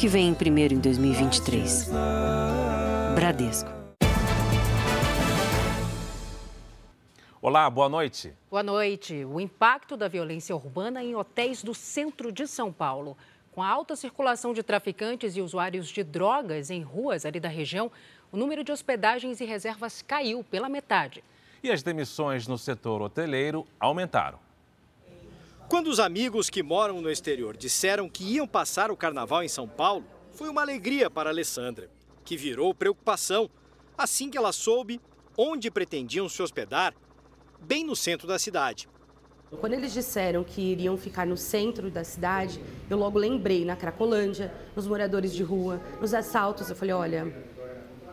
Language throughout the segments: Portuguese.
que vem primeiro em 2023. Bradesco. Olá, boa noite. Boa noite. O impacto da violência urbana em hotéis do centro de São Paulo. Com a alta circulação de traficantes e usuários de drogas em ruas ali da região, o número de hospedagens e reservas caiu pela metade. E as demissões no setor hoteleiro aumentaram. Quando os amigos que moram no exterior disseram que iam passar o carnaval em São Paulo, foi uma alegria para Alessandra, que virou preocupação assim que ela soube onde pretendiam se hospedar bem no centro da cidade. Quando eles disseram que iriam ficar no centro da cidade, eu logo lembrei na Cracolândia, nos moradores de rua, nos assaltos. Eu falei: olha,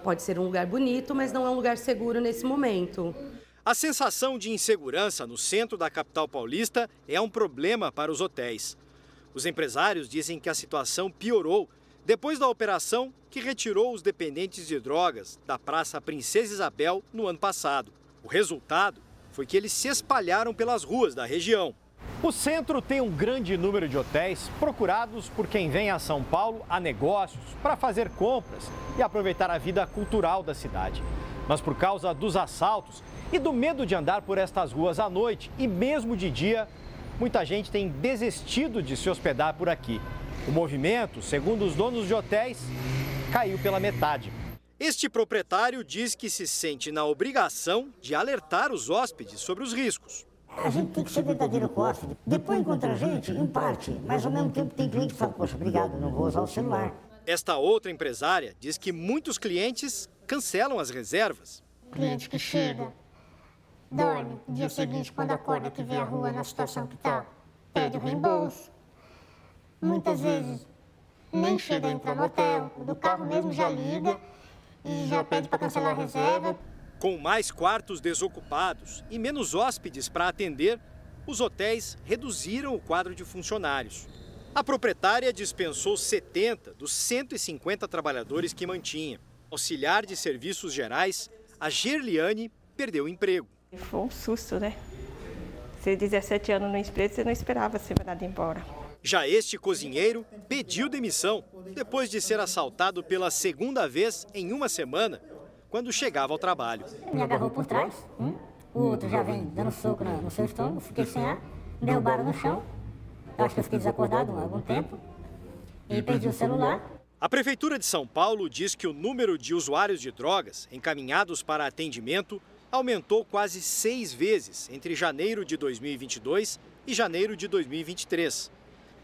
pode ser um lugar bonito, mas não é um lugar seguro nesse momento. A sensação de insegurança no centro da capital paulista é um problema para os hotéis. Os empresários dizem que a situação piorou depois da operação que retirou os dependentes de drogas da Praça Princesa Isabel no ano passado. O resultado foi que eles se espalharam pelas ruas da região. O centro tem um grande número de hotéis procurados por quem vem a São Paulo a negócios, para fazer compras e aproveitar a vida cultural da cidade. Mas por causa dos assaltos e do medo de andar por estas ruas à noite e mesmo de dia, muita gente tem desistido de se hospedar por aqui. O movimento, segundo os donos de hotéis, caiu pela metade. Este proprietário diz que se sente na obrigação de alertar os hóspedes sobre os riscos. A gente tem que ser verdadeiro com o hóspede. Depois encontra a gente, em parte, mas ao mesmo tempo tem cliente que fala, poxa, obrigado, não vou usar o celular. Esta outra empresária diz que muitos clientes cancelam as reservas. Cliente que chega, dorme, no dia seguinte, quando acorda, que vê a rua na situação que está, pede o reembolso. Muitas vezes nem chega a entrar no hotel, do carro mesmo já liga e já pede para cancelar a reserva. Com mais quartos desocupados e menos hóspedes para atender, os hotéis reduziram o quadro de funcionários. A proprietária dispensou 70 dos 150 trabalhadores que mantinha. Auxiliar de serviços gerais, a Gerliane perdeu o emprego. Foi um susto, né? Você 17 anos no emprego, você não esperava ser mandado embora. Já este cozinheiro pediu demissão depois de ser assaltado pela segunda vez em uma semana, quando chegava ao trabalho. Me agarrou por trás, um, o outro já vem dando soco no seu estômago, fiquei sem ar, derrubaram no chão. Acho que eu fiquei desacordado há algum tempo e perdi o celular. A Prefeitura de São Paulo diz que o número de usuários de drogas encaminhados para atendimento aumentou quase seis vezes entre janeiro de 2022 e janeiro de 2023.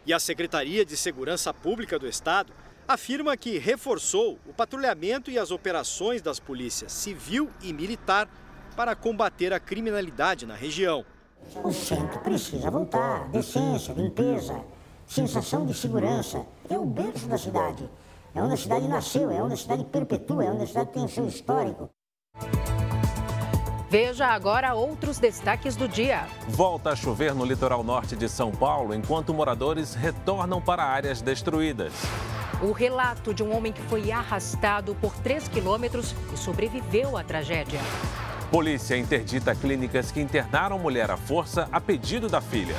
E a Secretaria de Segurança Pública do Estado afirma que reforçou o patrulhamento e as operações das polícias civil e militar para combater a criminalidade na região. O centro precisa voltar. Decência, limpeza, sensação de segurança. É o berço da cidade. É onde a cidade nasceu, é onde a cidade perpetua, é onde a cidade tem seu histórico. Veja agora outros destaques do dia. Volta a chover no litoral norte de São Paulo enquanto moradores retornam para áreas destruídas. O relato de um homem que foi arrastado por 3 quilômetros e sobreviveu à tragédia. Polícia interdita clínicas que internaram mulher à força a pedido da filha.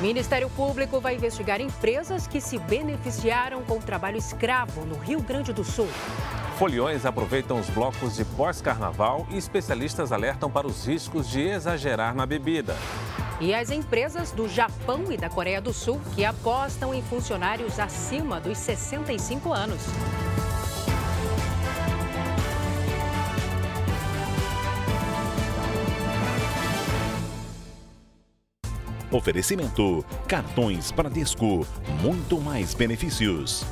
Ministério Público vai investigar empresas que se beneficiaram com o trabalho escravo no Rio Grande do Sul. Foliões aproveitam os blocos de pós-carnaval e especialistas alertam para os riscos de exagerar na bebida. E as empresas do Japão e da Coreia do Sul que apostam em funcionários acima dos 65 anos. Oferecimento: cartões Bradesco, muito mais benefícios.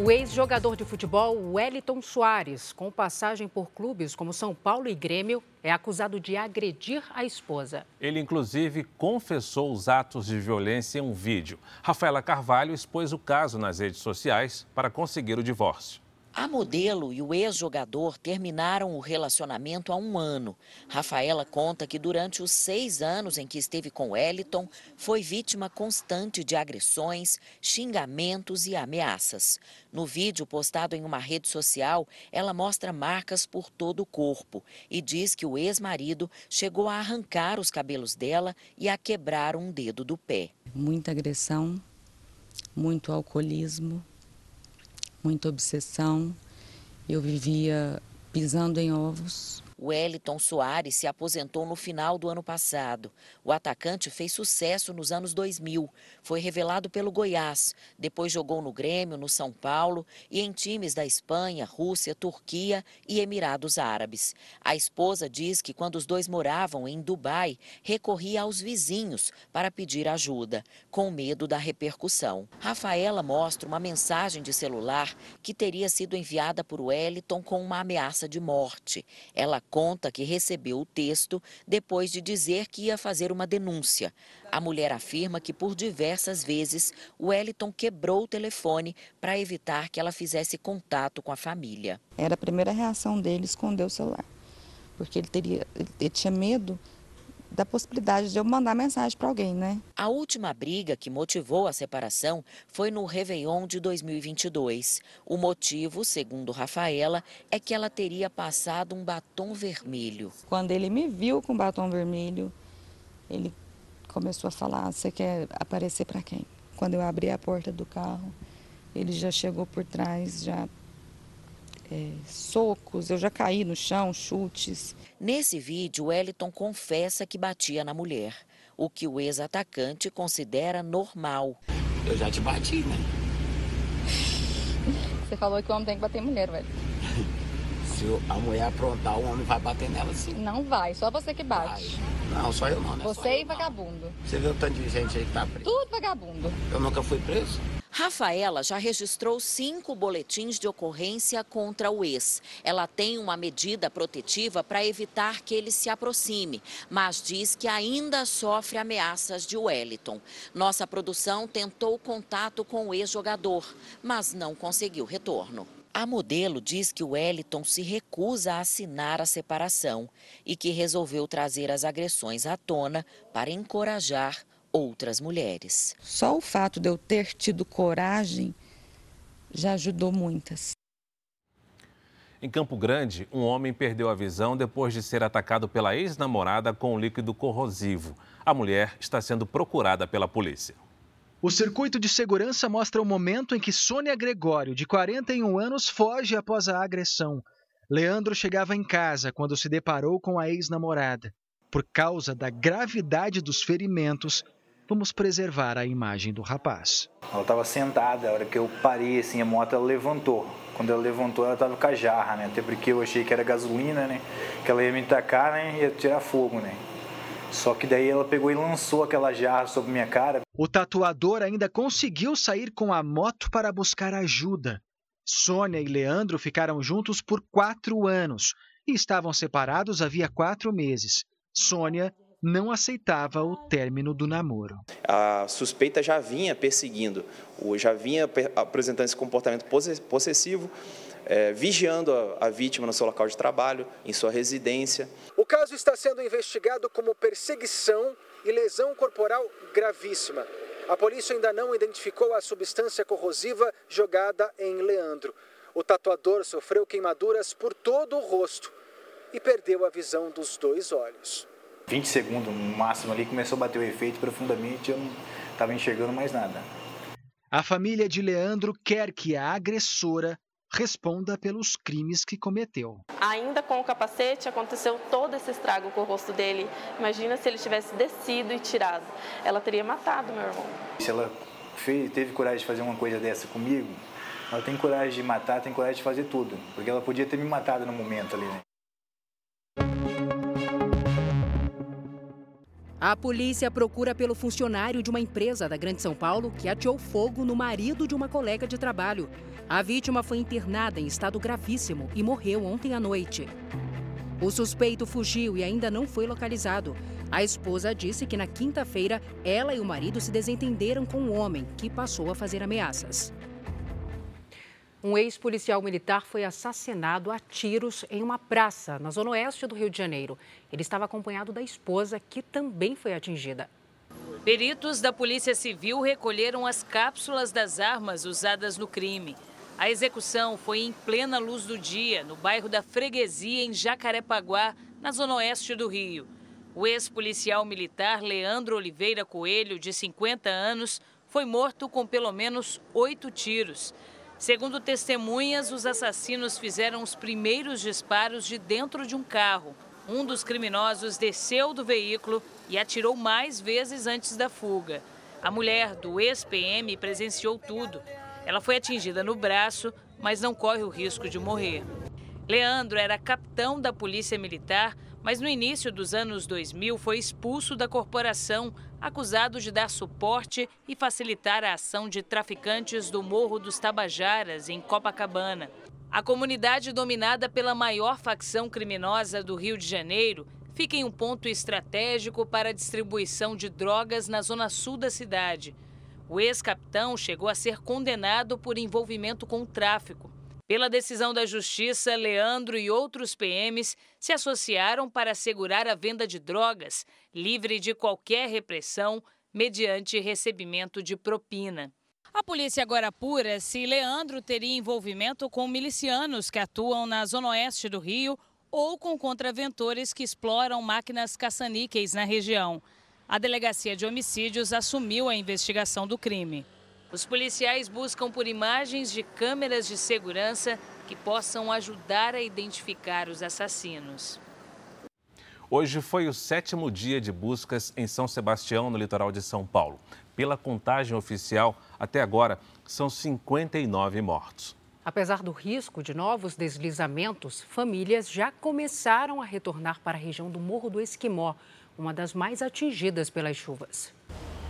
O ex-jogador de futebol Wellington Soares, com passagem por clubes como São Paulo e Grêmio, é acusado de agredir a esposa. Ele, inclusive, confessou os atos de violência em um vídeo. Rafaela Carvalho expôs o caso nas redes sociais para conseguir o divórcio. A modelo e o ex-jogador terminaram o relacionamento há um ano. Rafaela conta que durante os seis anos em que esteve com Wellington, foi vítima constante de agressões, xingamentos e ameaças. No vídeo postado em uma rede social, ela mostra marcas por todo o corpo e diz que o ex-marido chegou a arrancar os cabelos dela e a quebrar um dedo do pé. Muita agressão, muito alcoolismo, muita obsessão. Eu vivia pisando em ovos, Wellington Soares se aposentou no final do ano passado. O atacante fez sucesso nos anos 2000. Foi revelado pelo Goiás. Depois jogou no Grêmio, no São Paulo e em times da Espanha, Rússia, Turquia e Emirados Árabes. A esposa diz que quando os dois moravam em Dubai, recorria aos vizinhos para pedir ajuda, com medo da repercussão. Rafaela mostra uma mensagem de celular que teria sido enviada por Wellington com uma ameaça de morte. Ela conta que recebeu o texto depois de dizer que ia fazer uma denúncia. A mulher afirma que por diversas vezes Wellington quebrou o telefone para evitar que ela fizesse contato com a família. Era a primeira reação dele esconder o celular, porque ele teria, ele tinha medo da possibilidade de eu mandar mensagem para alguém, né? A última briga que motivou a separação foi no Réveillon de 2022. O motivo, segundo Rafaela, é que ela teria passado um batom vermelho. Quando ele me viu com batom vermelho, ele começou a falar: Você quer aparecer para quem? Quando eu abri a porta do carro, ele já chegou por trás, já é, socos, eu já caí no chão, chutes. Nesse vídeo, Wellington confessa que batia na mulher, o que o ex-atacante considera normal. Eu já te bati, né? Você falou que o homem tem que bater mulher, velho. Se a mulher aprontar, o homem vai bater nela sim. Não vai, só você que bate. Vai. Não, só eu não, né? Você e vagabundo. Você viu o tanto de gente aí que tá preso? Tudo vagabundo. Eu nunca fui preso. Rafaela já registrou cinco boletins de ocorrência contra o ex. Ela tem uma medida protetiva para evitar que ele se aproxime, mas diz que ainda sofre ameaças de Wellington. Nossa produção tentou contato com o ex-jogador, mas não conseguiu retorno. A modelo diz que o Wellington se recusa a assinar a separação e que resolveu trazer as agressões à tona para encorajar outras mulheres. Só o fato de eu ter tido coragem já ajudou muitas. Em Campo Grande, um homem perdeu a visão depois de ser atacado pela ex-namorada com um líquido corrosivo. A mulher está sendo procurada pela polícia. O circuito de segurança mostra o momento em que Sônia Gregório, de 41 anos, foge após a agressão. Leandro chegava em casa quando se deparou com a ex-namorada. Por causa da gravidade dos ferimentos, vamos preservar a imagem do rapaz. Ela estava sentada, a hora que eu parei, assim, a moto ela levantou. Quando ela levantou, ela estava com a jarra, né? Até porque eu achei que era gasolina, né? Que ela ia me tacar, né? Ia tirar fogo, né? Só que daí ela pegou e lançou aquela jarra sobre minha cara. O tatuador ainda conseguiu sair com a moto para buscar ajuda. Sônia e Leandro ficaram juntos por quatro anos e estavam separados havia quatro meses. Sônia não aceitava o término do namoro. A suspeita já vinha perseguindo, já vinha apresentando esse comportamento possessivo, é, vigiando a, a vítima no seu local de trabalho, em sua residência. O caso está sendo investigado como perseguição e lesão corporal gravíssima. A polícia ainda não identificou a substância corrosiva jogada em Leandro. O tatuador sofreu queimaduras por todo o rosto e perdeu a visão dos dois olhos. 20 segundos no máximo ali começou a bater o efeito profundamente, eu não estava enxergando mais nada. A família de Leandro quer que a agressora responda pelos crimes que cometeu. Ainda com o capacete aconteceu todo esse estrago com o rosto dele. Imagina se ele tivesse descido e tirado. Ela teria matado meu irmão. Se ela fez, teve coragem de fazer uma coisa dessa comigo, ela tem coragem de matar, tem coragem de fazer tudo. Porque ela podia ter me matado no momento ali, né? A polícia procura pelo funcionário de uma empresa da Grande São Paulo que ateou fogo no marido de uma colega de trabalho. A vítima foi internada em estado gravíssimo e morreu ontem à noite. O suspeito fugiu e ainda não foi localizado. A esposa disse que na quinta-feira ela e o marido se desentenderam com o homem, que passou a fazer ameaças. Um ex-policial militar foi assassinado a tiros em uma praça na zona oeste do Rio de Janeiro. Ele estava acompanhado da esposa, que também foi atingida. Peritos da Polícia Civil recolheram as cápsulas das armas usadas no crime. A execução foi em plena luz do dia, no bairro da Freguesia, em Jacarepaguá, na zona oeste do Rio. O ex-policial militar Leandro Oliveira Coelho, de 50 anos, foi morto com pelo menos oito tiros. Segundo testemunhas, os assassinos fizeram os primeiros disparos de dentro de um carro. Um dos criminosos desceu do veículo e atirou mais vezes antes da fuga. A mulher do ex-PM presenciou tudo. Ela foi atingida no braço, mas não corre o risco de morrer. Leandro era capitão da Polícia Militar, mas no início dos anos 2000 foi expulso da corporação acusado de dar suporte e facilitar a ação de traficantes do Morro dos Tabajaras, em Copacabana. A comunidade, dominada pela maior facção criminosa do Rio de Janeiro, fica em um ponto estratégico para a distribuição de drogas na zona sul da cidade. O ex-capitão chegou a ser condenado por envolvimento com o tráfico. Pela decisão da Justiça, Leandro e outros PMs se associaram para assegurar a venda de drogas, livre de qualquer repressão, mediante recebimento de propina. A polícia agora apura se Leandro teria envolvimento com milicianos que atuam na zona oeste do Rio ou com contraventores que exploram máquinas caça-níqueis na região. A Delegacia de Homicídios assumiu a investigação do crime. Os policiais buscam por imagens de câmeras de segurança que possam ajudar a identificar os assassinos. Hoje foi o sétimo dia de buscas em São Sebastião, no litoral de São Paulo. Pela contagem oficial, até agora são 59 mortos. Apesar do risco de novos deslizamentos, famílias já começaram a retornar para a região do Morro do Esquimó, uma das mais atingidas pelas chuvas.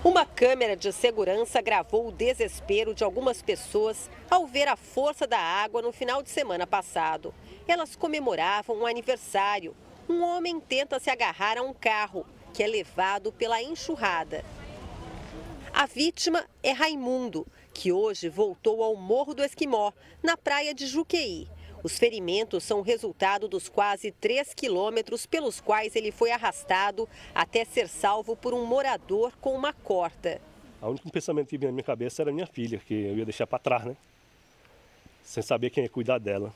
Uma câmera de segurança gravou o desespero de algumas pessoas ao ver a força da água no final de semana passado. Elas comemoravam um aniversário. Um homem tenta se agarrar a um carro, que é levado pela enxurrada. A vítima é Raimundo, que hoje voltou ao Morro do Esquimó, na praia de Juqueí. Os ferimentos são resultado dos quase 3 quilômetros pelos quais ele foi arrastado até ser salvo por um morador com uma corda. O único pensamento que vinha na minha cabeça era minha filha, que eu ia deixar para trás, né? Sem saber quem ia cuidar dela.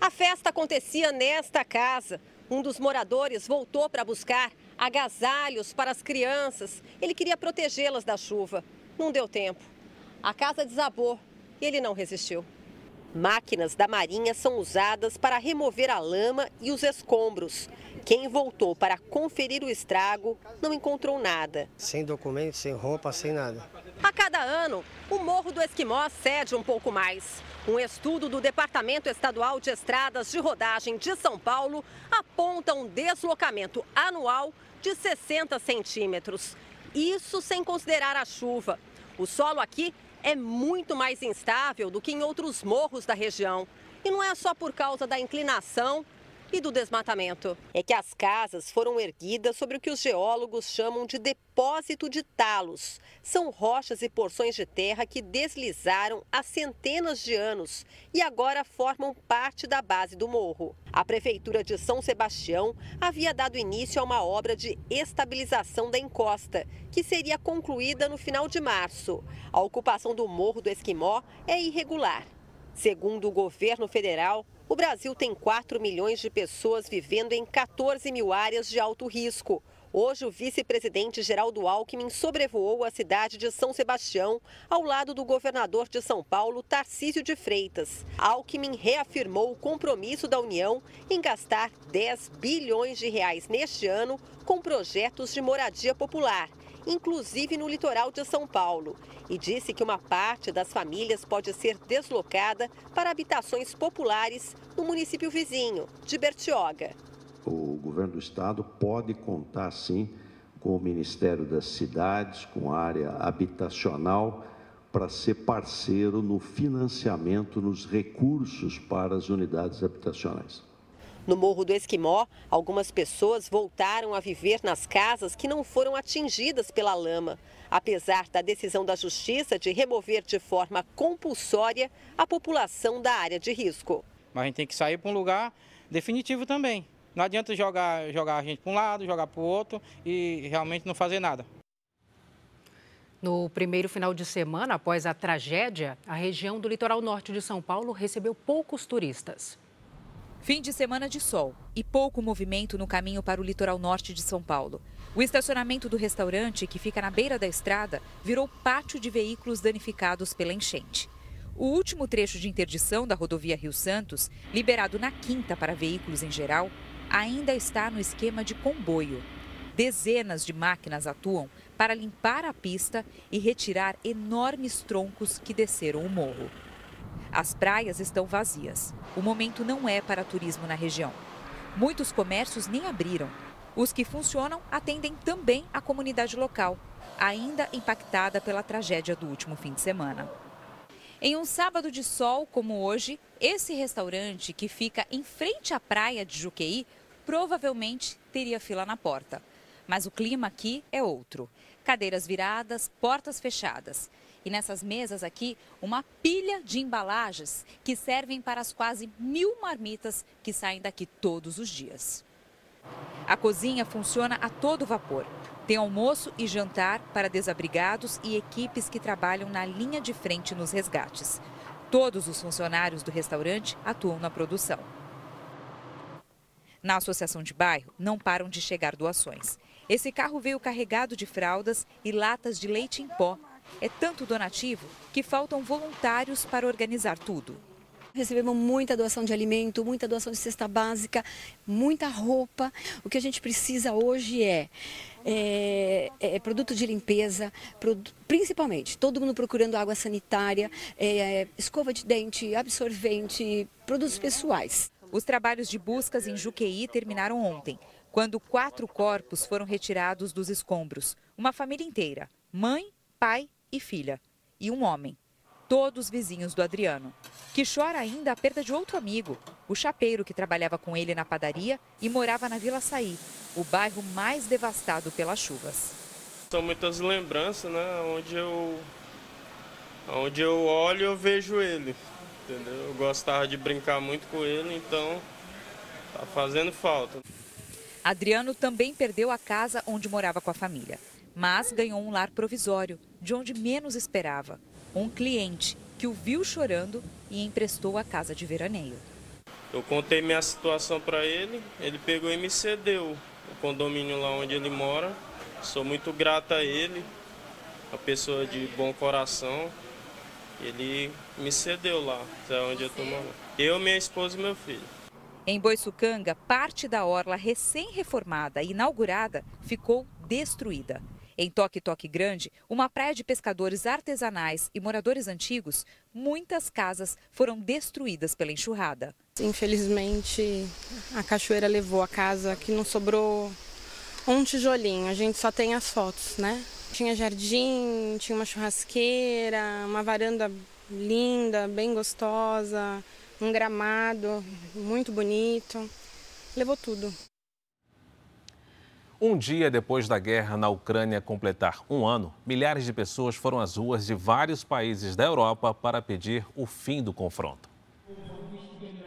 A festa acontecia nesta casa. Um dos moradores voltou para buscar agasalhos para as crianças. Ele queria protegê-las da chuva. Não deu tempo. A casa desabou e ele não resistiu. Máquinas da Marinha são usadas para remover a lama e os escombros. Quem voltou para conferir o estrago não encontrou nada. Sem documento, sem roupa, sem nada. A cada ano, o Morro do Esquimó cede um pouco mais. Um estudo do Departamento Estadual de Estradas de Rodagem de São Paulo aponta um deslocamento anual de 60 centímetros. Isso sem considerar a chuva. O solo aqui é muito mais instável do que em outros morros da região. E não é só por causa da inclinação e do desmatamento. É que as casas foram erguidas sobre o que os geólogos chamam de depósito de talos. São rochas e porções de terra que deslizaram há centenas de anos e agora formam parte da base do morro. A Prefeitura de São Sebastião havia dado início a uma obra de estabilização da encosta, que seria concluída no final de março. A ocupação do Morro do Esquimó é irregular. Segundo o governo federal, o Brasil tem 4 milhões de pessoas vivendo em 14 mil áreas de alto risco. Hoje, o vice-presidente Geraldo Alckmin sobrevoou a cidade de São Sebastião, ao lado do governador de São Paulo, Tarcísio de Freitas. Alckmin reafirmou o compromisso da União em gastar 10 bilhões de reais neste ano com projetos de moradia popular inclusive no litoral de São Paulo, e disse que uma parte das famílias pode ser deslocada para habitações populares no município vizinho, de Bertioga. O governo do estado pode contar, sim, com o Ministério das Cidades, com a área habitacional, para ser parceiro no financiamento, nos recursos para as unidades habitacionais. No Morro do Esquimó, algumas pessoas voltaram a viver nas casas que não foram atingidas pela lama, apesar da decisão da Justiça de remover de forma compulsória a população da área de risco. Mas a gente tem que sair para um lugar definitivo também. Não adianta jogar, jogar a gente para um lado, jogar para o outro e realmente não fazer nada. No primeiro final de semana após a tragédia, a região do litoral norte de São Paulo recebeu poucos turistas. Fim de semana de sol e pouco movimento no caminho para o litoral norte de São Paulo. O estacionamento do restaurante, que fica na beira da estrada, virou pátio de veículos danificados pela enchente. O último trecho de interdição da rodovia Rio Santos, liberado na quinta para veículos em geral, ainda está no esquema de comboio. Dezenas de máquinas atuam para limpar a pista e retirar enormes troncos que desceram o morro. As praias estão vazias. O momento não é para turismo na região. Muitos comércios nem abriram. Os que funcionam atendem também a comunidade local, ainda impactada pela tragédia do último fim de semana. Em um sábado de sol como hoje, esse restaurante que fica em frente à praia de Juqueí provavelmente teria fila na porta. Mas o clima aqui é outro. Cadeiras viradas, portas fechadas. E nessas mesas aqui, uma pilha de embalagens que servem para as quase mil marmitas que saem daqui todos os dias. A cozinha funciona a todo vapor. Tem almoço e jantar para desabrigados e equipes que trabalham na linha de frente nos resgates. Todos os funcionários do restaurante atuam na produção. Na associação de bairro, não param de chegar doações. Esse carro veio carregado de fraldas e latas de leite em pó é tanto donativo que faltam voluntários para organizar tudo. Recebemos muita doação de alimento, muita doação de cesta básica, muita roupa. O que a gente precisa hoje é, é, é produto de limpeza, principalmente todo mundo procurando água sanitária, é, escova de dente, absorvente, produtos pessoais. Os trabalhos de buscas em Juqueí terminaram ontem, quando quatro corpos foram retirados dos escombros. Uma família inteira: mãe, pai e filha, e um homem, todos vizinhos do Adriano, que chora ainda a perda de outro amigo, o chapeiro que trabalhava com ele na padaria e morava na Vila Saí, o bairro mais devastado pelas chuvas. São muitas lembranças, né? Onde eu, onde eu olho, eu vejo ele. Entendeu? Eu gostava de brincar muito com ele, então tá fazendo falta. Adriano também perdeu a casa onde morava com a família mas ganhou um lar provisório, de onde menos esperava. Um cliente que o viu chorando e emprestou a casa de veraneio. Eu contei minha situação para ele, ele pegou e me cedeu o condomínio lá onde ele mora. Sou muito grato a ele, uma pessoa de bom coração. Ele me cedeu lá, é onde eu estou morando. Eu, minha esposa e meu filho. Em Boiçucanga, parte da orla recém-reformada e inaugurada ficou destruída. Em Toque Toque Grande, uma praia de pescadores artesanais e moradores antigos, muitas casas foram destruídas pela enxurrada. Infelizmente, a cachoeira levou a casa que não sobrou um tijolinho, a gente só tem as fotos, né? Tinha jardim, tinha uma churrasqueira, uma varanda linda, bem gostosa, um gramado muito bonito. Levou tudo. Um dia depois da guerra na Ucrânia completar um ano, milhares de pessoas foram às ruas de vários países da Europa para pedir o fim do confronto.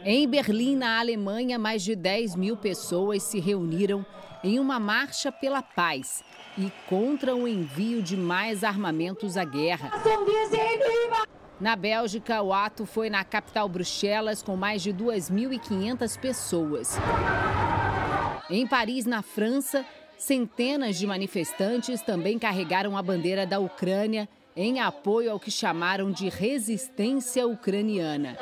Em Berlim, na Alemanha, mais de 10 mil pessoas se reuniram em uma marcha pela paz e contra o envio de mais armamentos à guerra. Na Bélgica, o ato foi na capital Bruxelas, com mais de 2.500 pessoas. Em Paris, na França, Centenas de manifestantes também carregaram a bandeira da Ucrânia em apoio ao que chamaram de resistência ucraniana.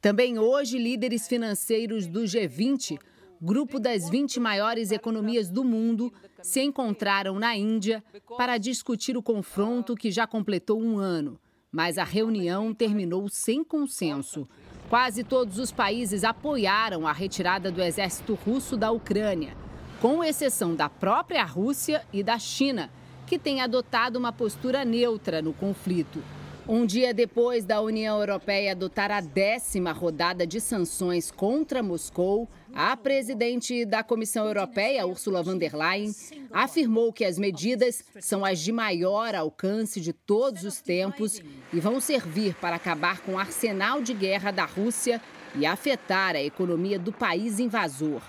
Também hoje, líderes financeiros do G20, grupo das 20 maiores economias do mundo, se encontraram na Índia para discutir o confronto que já completou um ano. Mas a reunião terminou sem consenso. Quase todos os países apoiaram a retirada do exército russo da Ucrânia com exceção da própria Rússia e da China, que têm adotado uma postura neutra no conflito. Um dia depois da União Europeia adotar a décima rodada de sanções contra Moscou, a presidente da Comissão Europeia, Ursula von der Leyen, afirmou que as medidas são as de maior alcance de todos os tempos e vão servir para acabar com o arsenal de guerra da Rússia e afetar a economia do país invasor.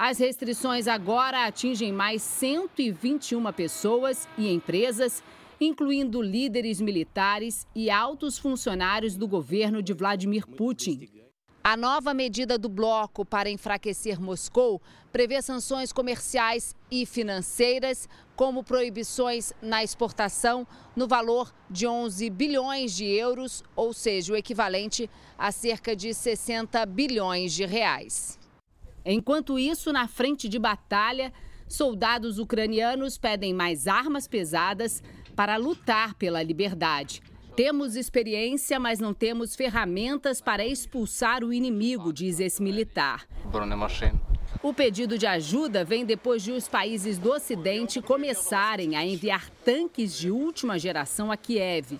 As restrições agora atingem mais 121 pessoas e empresas incluindo líderes militares e altos funcionários do governo de Vladimir Putin. A nova medida do bloco para enfraquecer Moscou prevê sanções comerciais e financeiras, como proibições na exportação no valor de 11 bilhões de euros, ou seja, o equivalente a cerca de 60 bilhões de reais. Enquanto isso, na frente de batalha, soldados ucranianos pedem mais armas pesadas para lutar pela liberdade. Temos experiência, mas não temos ferramentas para expulsar o inimigo, diz esse militar. O pedido de ajuda vem depois de os países do Ocidente começarem a enviar tanques de última geração a Kiev.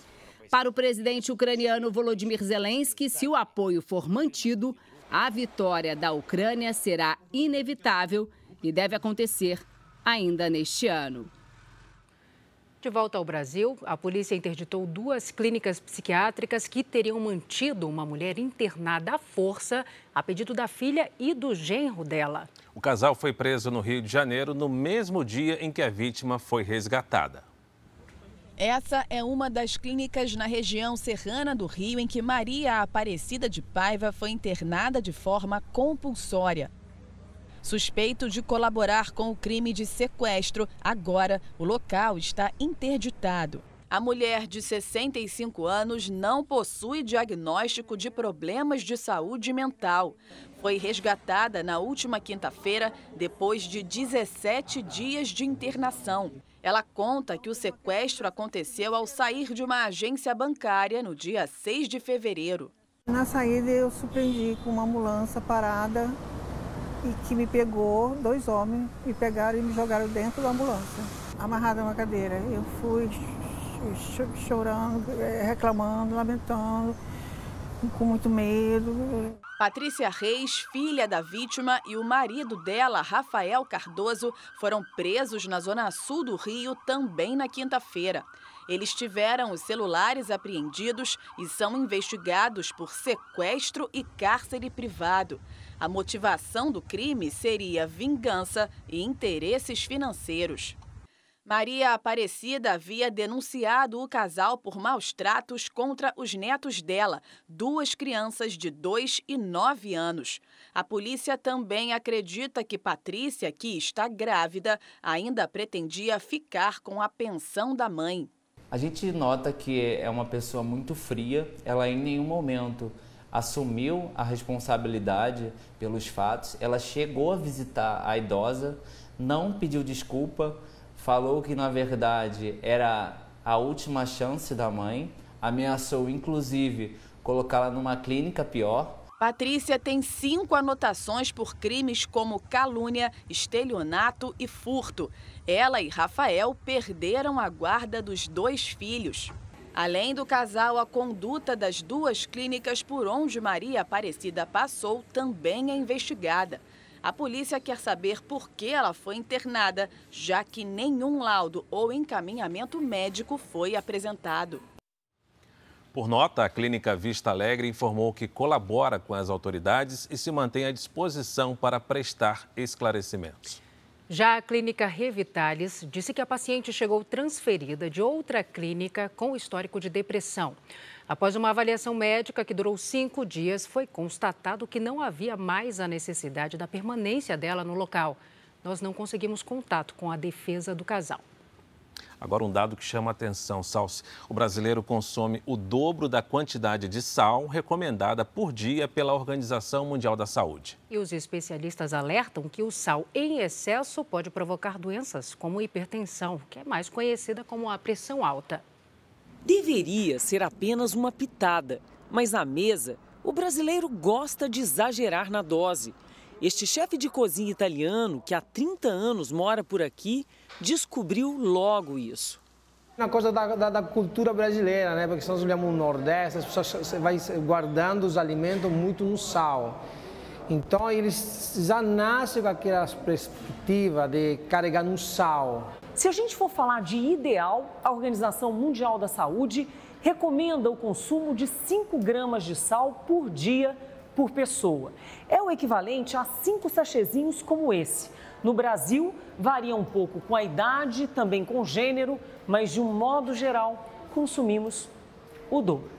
Para o presidente ucraniano Volodymyr Zelensky, se o apoio for mantido, a vitória da Ucrânia será inevitável e deve acontecer ainda neste ano. De volta ao Brasil, a polícia interditou duas clínicas psiquiátricas que teriam mantido uma mulher internada à força a pedido da filha e do genro dela. O casal foi preso no Rio de Janeiro no mesmo dia em que a vítima foi resgatada. Essa é uma das clínicas na região serrana do Rio em que Maria Aparecida de Paiva foi internada de forma compulsória. Suspeito de colaborar com o crime de sequestro, agora o local está interditado. A mulher de 65 anos não possui diagnóstico de problemas de saúde mental. Foi resgatada na última quinta-feira, depois de 17 dias de internação. Ela conta que o sequestro aconteceu ao sair de uma agência bancária no dia 6 de fevereiro. Na saída, eu surpreendi com uma ambulância parada e que me pegou, dois homens, me pegaram e me jogaram dentro da ambulância, amarrada numa cadeira. Eu fui chorando, eh, reclamando, lamentando, com muito medo. Patrícia Reis, filha da vítima, e o marido dela, Rafael Cardoso, foram presos na zona sul do Rio também na quinta-feira. Eles tiveram os celulares apreendidos e são investigados por sequestro e cárcere privado. A motivação do crime seria vingança e interesses financeiros. Maria Aparecida havia denunciado o casal por maus tratos contra os netos dela, duas crianças de 2 e 9 anos. A polícia também acredita que Patrícia, que está grávida, ainda pretendia ficar com a pensão da mãe. A gente nota que é uma pessoa muito fria, ela em nenhum momento assumiu a responsabilidade pelos fatos. Ela chegou a visitar a idosa, não pediu desculpa, falou que na verdade era a última chance da mãe, ameaçou inclusive colocá-la numa clínica pior. Patrícia tem cinco anotações por crimes como calúnia, estelionato e furto. Ela e Rafael perderam a guarda dos dois filhos. Além do casal, a conduta das duas clínicas por onde Maria Aparecida passou também é investigada. A polícia quer saber por que ela foi internada, já que nenhum laudo ou encaminhamento médico foi apresentado. Por nota, a Clínica Vista Alegre informou que colabora com as autoridades e se mantém à disposição para prestar esclarecimentos. Já a clínica Revitalis disse que a paciente chegou transferida de outra clínica com histórico de depressão. Após uma avaliação médica que durou cinco dias, foi constatado que não havia mais a necessidade da permanência dela no local. Nós não conseguimos contato com a defesa do casal. Agora, um dado que chama a atenção, Salsi. O brasileiro consome o dobro da quantidade de sal recomendada por dia pela Organização Mundial da Saúde. E os especialistas alertam que o sal em excesso pode provocar doenças como hipertensão, que é mais conhecida como a pressão alta. Deveria ser apenas uma pitada, mas na mesa, o brasileiro gosta de exagerar na dose. Este chefe de cozinha italiano, que há 30 anos mora por aqui, descobriu logo isso. Uma coisa da, da, da, cultura brasileira, né? Porque se nós olhamos no Nordeste, as pessoas vai guardando os alimentos muito no sal. Então eles já nascem com aquela perspectiva de carregar no sal. Se a gente for falar de ideal, a Organização Mundial da Saúde recomenda o consumo de 5 gramas de sal por dia por pessoa. É o equivalente a cinco sachezinhos como esse. No Brasil, varia um pouco com a idade, também com gênero, mas de um modo geral, consumimos o dobro.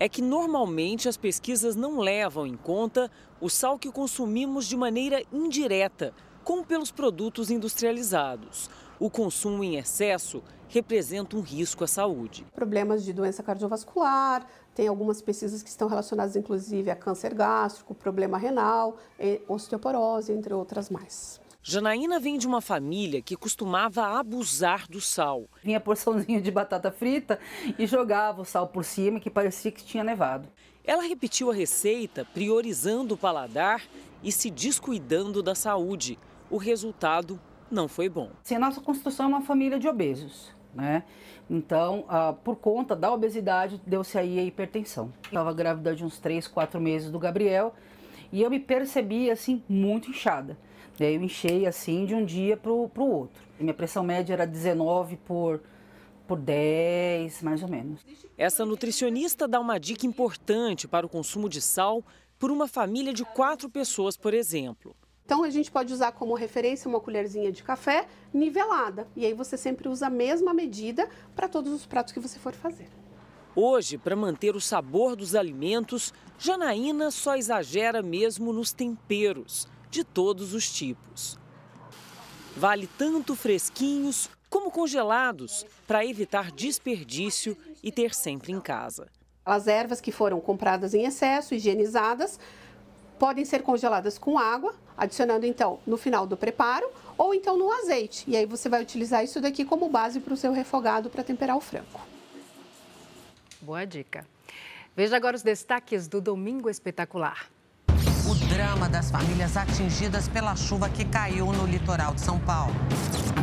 É que normalmente as pesquisas não levam em conta o sal que consumimos de maneira indireta, como pelos produtos industrializados. O consumo em excesso representa um risco à saúde. Problemas de doença cardiovascular, tem algumas pesquisas que estão relacionadas inclusive a câncer gástrico, problema renal, osteoporose, entre outras mais. Janaína vem de uma família que costumava abusar do sal. Vinha porçãozinha de batata frita e jogava o sal por cima, que parecia que tinha nevado. Ela repetiu a receita, priorizando o paladar e se descuidando da saúde. O resultado não foi bom. Sim, a nossa construção é uma família de obesos, né? Então, ah, por conta da obesidade, deu-se aí a hipertensão. Estava grávida de uns 3, 4 meses do Gabriel e eu me percebi, assim, muito inchada. Daí eu enchei, assim, de um dia para o outro. E minha pressão média era 19 por, por 10, mais ou menos. Essa nutricionista dá uma dica importante para o consumo de sal por uma família de quatro pessoas, por exemplo. Então a gente pode usar como referência uma colherzinha de café nivelada. E aí você sempre usa a mesma medida para todos os pratos que você for fazer. Hoje, para manter o sabor dos alimentos, Janaína só exagera mesmo nos temperos, de todos os tipos. Vale tanto fresquinhos como congelados, para evitar desperdício e ter sempre em casa. As ervas que foram compradas em excesso, higienizadas, podem ser congeladas com água, adicionando então no final do preparo ou então no azeite. E aí você vai utilizar isso daqui como base para o seu refogado para temperar o frango. Boa dica. Veja agora os destaques do Domingo Espetacular. O drama das famílias atingidas pela chuva que caiu no litoral de São Paulo.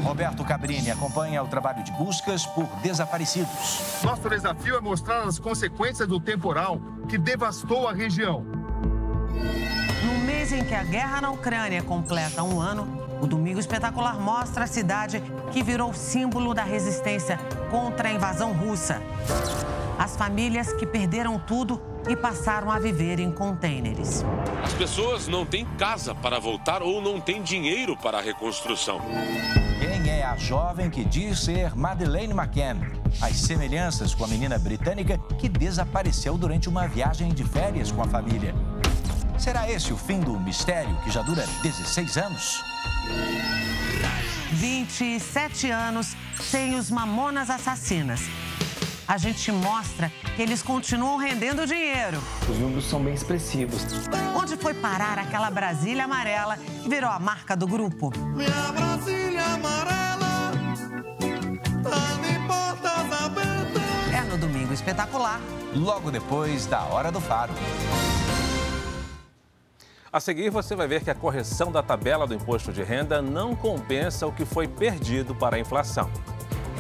Roberto Cabrini acompanha o trabalho de buscas por desaparecidos. Nosso desafio é mostrar as consequências do temporal que devastou a região. Mês em que a guerra na Ucrânia completa um ano, o Domingo Espetacular mostra a cidade que virou símbolo da resistência contra a invasão russa. As famílias que perderam tudo e passaram a viver em contêineres. As pessoas não têm casa para voltar ou não têm dinheiro para a reconstrução. Quem é a jovem que diz ser Madeleine McCann? As semelhanças com a menina britânica que desapareceu durante uma viagem de férias com a família. Será esse o fim do mistério que já dura 16 anos? 27 anos sem os Mamonas Assassinas a gente mostra que eles continuam rendendo dinheiro. Os números são bem expressivos. Onde foi parar aquela Brasília amarela que virou a marca do grupo? Minha Brasília amarela tá de portas abertas. É no Domingo Espetacular. Logo depois da Hora do Faro. A seguir, você vai ver que a correção da tabela do imposto de renda não compensa o que foi perdido para a inflação.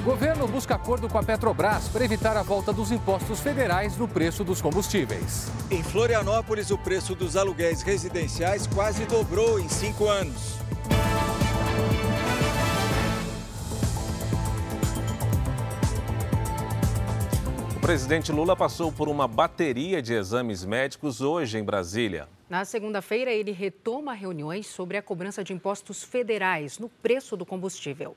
Governo busca acordo com a Petrobras para evitar a volta dos impostos federais no preço dos combustíveis. Em Florianópolis, o preço dos aluguéis residenciais quase dobrou em cinco anos. O presidente Lula passou por uma bateria de exames médicos hoje em Brasília. Na segunda-feira, ele retoma reuniões sobre a cobrança de impostos federais no preço do combustível.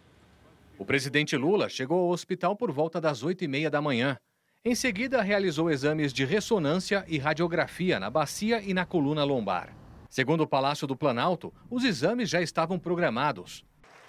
O presidente Lula chegou ao hospital por volta das 8 e meia da manhã. Em seguida, realizou exames de ressonância e radiografia na bacia e na coluna lombar. Segundo o Palácio do Planalto, os exames já estavam programados.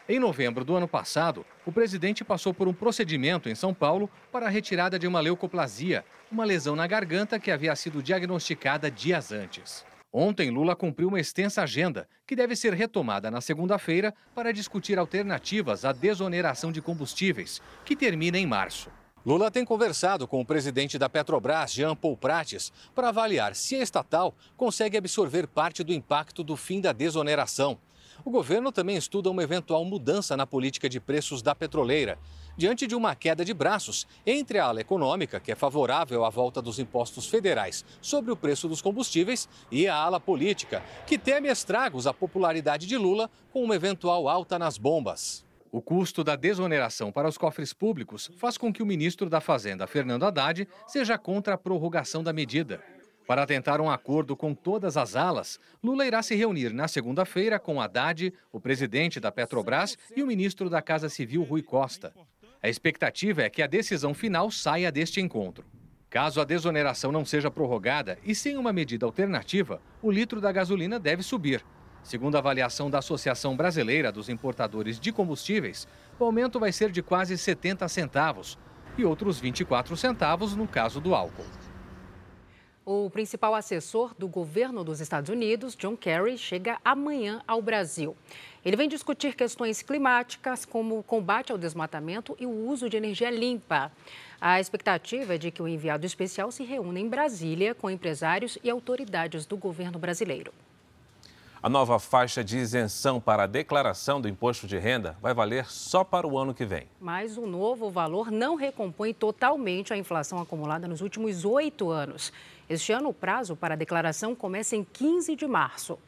Em novembro do ano passado, o presidente passou por um procedimento em São Paulo para a retirada de uma leucoplasia, uma lesão na garganta que havia sido diagnosticada dias antes. Ontem, Lula cumpriu uma extensa agenda, que deve ser retomada na segunda-feira para discutir alternativas à desoneração de combustíveis, que termina em março. Lula tem conversado com o presidente da Petrobras, Jean Paul Prates, para avaliar se a estatal consegue absorver parte do impacto do fim da desoneração. O governo também estuda uma eventual mudança na política de preços da petroleira. diante de uma queda de braços entre a ala econômica, que é favorável à volta dos impostos federais sobre o preço dos combustíveis, e a ala política, que teme estragos à popularidade de Lula com uma eventual alta nas bombas. O custo da desoneração para os cofres públicos faz com que o ministro da Fazenda, Fernando Haddad, seja contra a prorrogação da medida. Para tentar um acordo com todas as alas, Lula irá se reunir na segunda-feira com Haddad, o presidente da Petrobras e o ministro da Casa Civil, Rui Costa. A expectativa é que a decisão final saia deste encontro. Caso a desoneração não seja prorrogada e sem uma medida alternativa, o litro da gasolina deve subir. Segundo a avaliação da Associação Brasileira dos Importadores de Combustíveis, o aumento vai ser de quase 70 centavos e outros 24 centavos no caso do álcool. O principal assessor do governo dos Estados Unidos, John Kerry, chega amanhã ao Brasil. Ele vem discutir questões climáticas, como o combate ao desmatamento e o uso de energia limpa. A expectativa é de que o enviado especial se reúna em Brasília com empresários e autoridades do governo brasileiro. A nova faixa de isenção para a declaração do imposto de renda vai valer só para o ano que vem. Mas o novo valor não recompõe totalmente a inflação acumulada nos últimos oito anos. Este ano, o prazo para a declaração começa em 15 de março.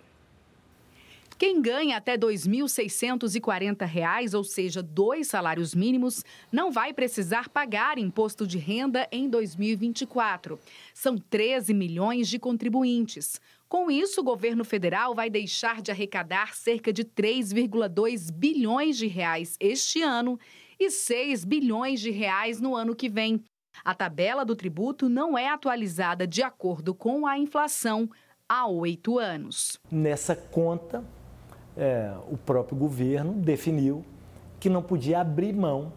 Quem ganha até R$ 2.640, ou seja, dois salários mínimos, não vai precisar pagar imposto de renda em 2024. São 13 milhões de contribuintes. Com isso, o governo federal vai deixar de arrecadar cerca de 3,2 bilhões de reais este ano e 6 bilhões de reais no ano que vem. A tabela do tributo não é atualizada de acordo com a inflação há oito anos. Nessa conta, é, o próprio governo definiu que não podia abrir mão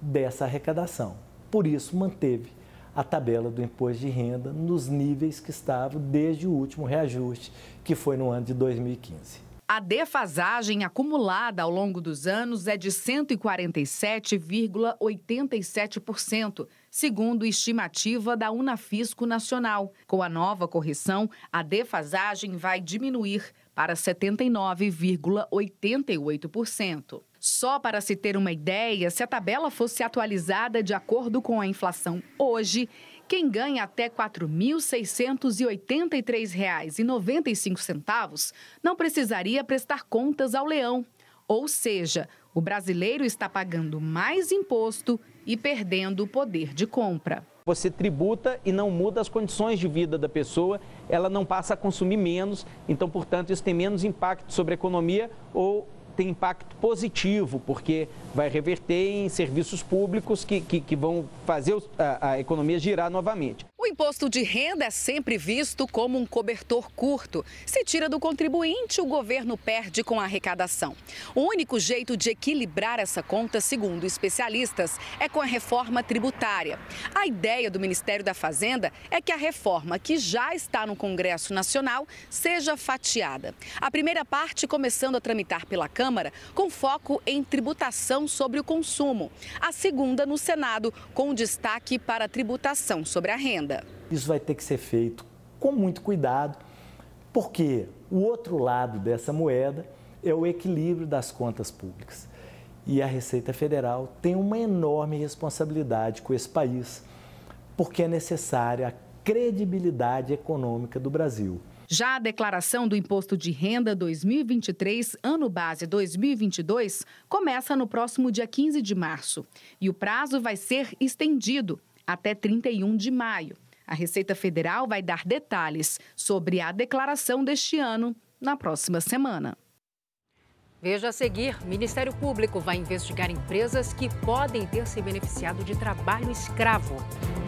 dessa arrecadação. Por isso, manteve a tabela do imposto de renda nos níveis que estavam desde o último reajuste, que foi no ano de 2015. A defasagem acumulada ao longo dos anos é de 147,87%, segundo estimativa da Unafisco Nacional. Com a nova correção, a defasagem vai diminuir para 79,88%. Só para se ter uma ideia, se a tabela fosse atualizada de acordo com a inflação hoje, quem ganha até R$ 4.683,95 não precisaria prestar contas ao leão. Ou seja, o brasileiro está pagando mais imposto e perdendo o poder de compra. Você tributa e não muda as condições de vida da pessoa, ela não passa a consumir menos, então, portanto, isso tem menos impacto sobre a economia ou tem impacto positivo, porque vai reverter em serviços públicos que, que, que vão fazer a, a economia girar novamente. O imposto de renda é sempre visto como um cobertor curto. Se tira do contribuinte, o governo perde com a arrecadação. O único jeito de equilibrar essa conta, segundo especialistas, é com a reforma tributária. A ideia do Ministério da Fazenda é que a reforma, que já está no Congresso Nacional, seja fatiada. A primeira parte começando a tramitar pela Câmara, com foco em tributação sobre o consumo. A segunda no Senado, com destaque para a tributação sobre a renda. Isso vai ter que ser feito com muito cuidado, porque o outro lado dessa moeda é o equilíbrio das contas públicas. E a Receita Federal tem uma enorme responsabilidade com esse país, porque é necessária a credibilidade econômica do Brasil. Já a declaração do Imposto de Renda 2023, ano base 2022, começa no próximo dia 15 de março. E o prazo vai ser estendido até 31 de maio. A Receita Federal vai dar detalhes sobre a declaração deste ano na próxima semana. Veja a seguir: Ministério Público vai investigar empresas que podem ter se beneficiado de trabalho escravo.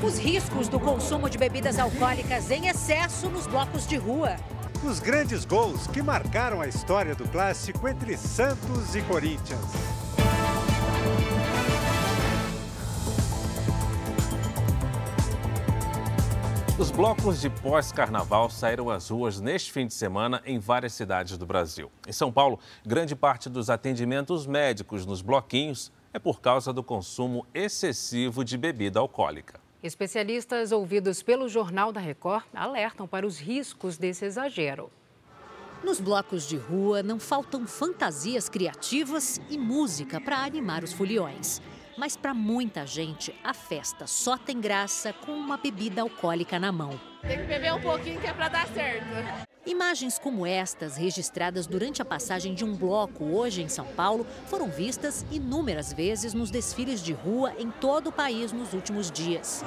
Os riscos do consumo de bebidas alcoólicas em excesso nos blocos de rua. Os grandes gols que marcaram a história do clássico entre Santos e Corinthians. Os blocos de pós-carnaval saíram às ruas neste fim de semana em várias cidades do Brasil. Em São Paulo, grande parte dos atendimentos médicos nos bloquinhos é por causa do consumo excessivo de bebida alcoólica. Especialistas ouvidos pelo Jornal da Record alertam para os riscos desse exagero. Nos blocos de rua não faltam fantasias criativas e música para animar os foliões. Mas para muita gente, a festa só tem graça com uma bebida alcoólica na mão. Tem que beber um pouquinho que é para dar certo. Imagens como estas, registradas durante a passagem de um bloco hoje em São Paulo, foram vistas inúmeras vezes nos desfiles de rua em todo o país nos últimos dias.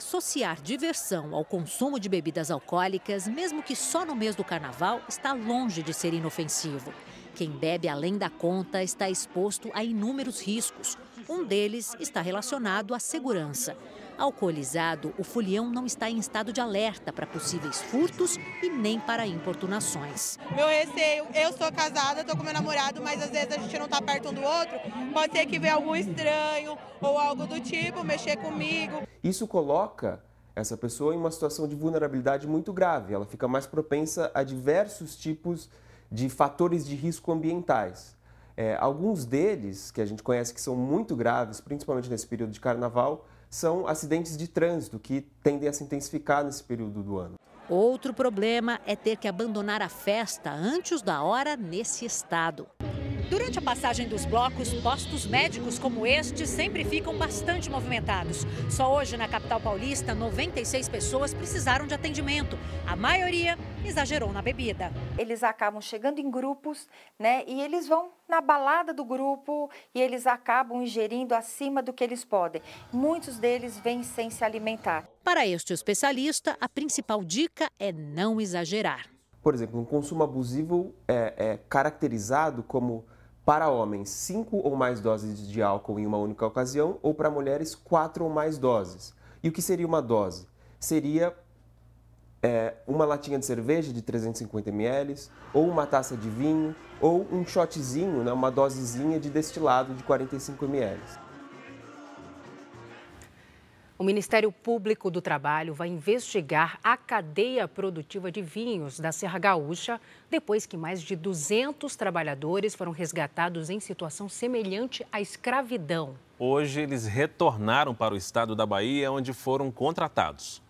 Associar diversão ao consumo de bebidas alcoólicas, mesmo que só no mês do carnaval, está longe de ser inofensivo. Quem bebe além da conta está exposto a inúmeros riscos. Um deles está relacionado à segurança. Alcoolizado, o folião não está em estado de alerta para possíveis furtos e nem para importunações. Meu receio, eu sou casada, estou com meu namorado, mas às vezes a gente não está perto um do outro. Pode ser que venha algum estranho ou algo do tipo mexer comigo. Isso coloca essa pessoa em uma situação de vulnerabilidade muito grave. Ela fica mais propensa a diversos tipos de fatores de risco ambientais. É, alguns deles, que a gente conhece que são muito graves, principalmente nesse período de carnaval, são acidentes de trânsito que tendem a se intensificar nesse período do ano. Outro problema é ter que abandonar a festa antes da hora nesse estado. Durante a passagem dos blocos, postos médicos como este sempre ficam bastante movimentados. Só hoje, na capital paulista, 96 pessoas precisaram de atendimento. A maioria exagerou na bebida. Eles acabam chegando em grupos, né? E eles vão na balada do grupo e eles acabam ingerindo acima do que eles podem. Muitos deles vêm sem se alimentar. Para este especialista, a principal dica é não exagerar. Por exemplo, um consumo abusivo é, é caracterizado como para homens, cinco ou mais doses de álcool em uma única ocasião, ou para mulheres, quatro ou mais doses. E o que seria uma dose? Seria é, uma latinha de cerveja de 350 ml, ou uma taça de vinho, ou um shotzinho, né, uma dosezinha de destilado de 45 ml. O Ministério Público do Trabalho vai investigar a cadeia produtiva de vinhos da Serra Gaúcha, depois que mais de 200 trabalhadores foram resgatados em situação semelhante à escravidão. Hoje, eles retornaram para o estado da Bahia, onde foram contratados.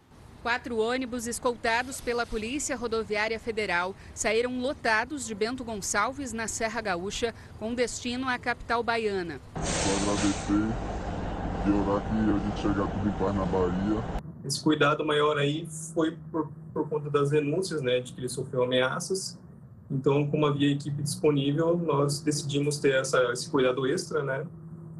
Quatro ônibus escoltados pela Polícia Rodoviária Federal saíram lotados de Bento Gonçalves, na Serra Gaúcha, com destino à capital baiana. E orar que a gente chegar tudo em paz na Bahia. Esse cuidado maior aí foi por, por conta das denúncias, né, de que ele sofreu ameaças. Então, como havia equipe disponível, nós decidimos ter essa, esse cuidado extra, né,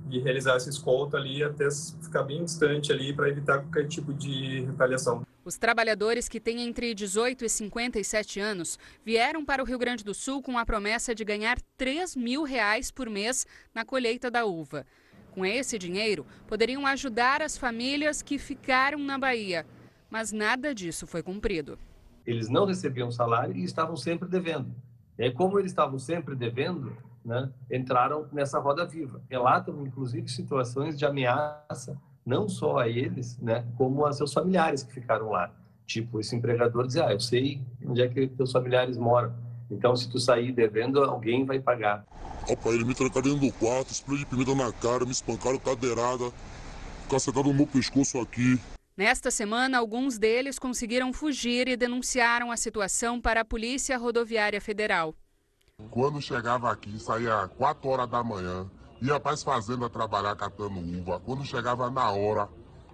de realizar essa escolta ali até ficar bem distante ali para evitar qualquer tipo de retaliação. Os trabalhadores que têm entre 18 e 57 anos vieram para o Rio Grande do Sul com a promessa de ganhar 3 mil reais por mês na colheita da uva. Com esse dinheiro, poderiam ajudar as famílias que ficaram na Bahia. Mas nada disso foi cumprido. Eles não recebiam salário e estavam sempre devendo. E aí, como eles estavam sempre devendo, né, entraram nessa roda viva. Relatam, inclusive, situações de ameaça, não só a eles, né, como a seus familiares que ficaram lá. Tipo, esse empregador diz, ah, eu sei onde é que teus familiares moram. Então, se tu sair devendo, alguém vai pagar. Rapaz, eles me trancaram dentro do quarto, spray de pimenta na cara, me espancaram cadeirada, cacetado no meu pescoço aqui. Nesta semana, alguns deles conseguiram fugir e denunciaram a situação para a Polícia Rodoviária Federal. Quando chegava aqui, saía 4 horas da manhã, ia para as fazendas trabalhar catando uva. Quando chegava na hora,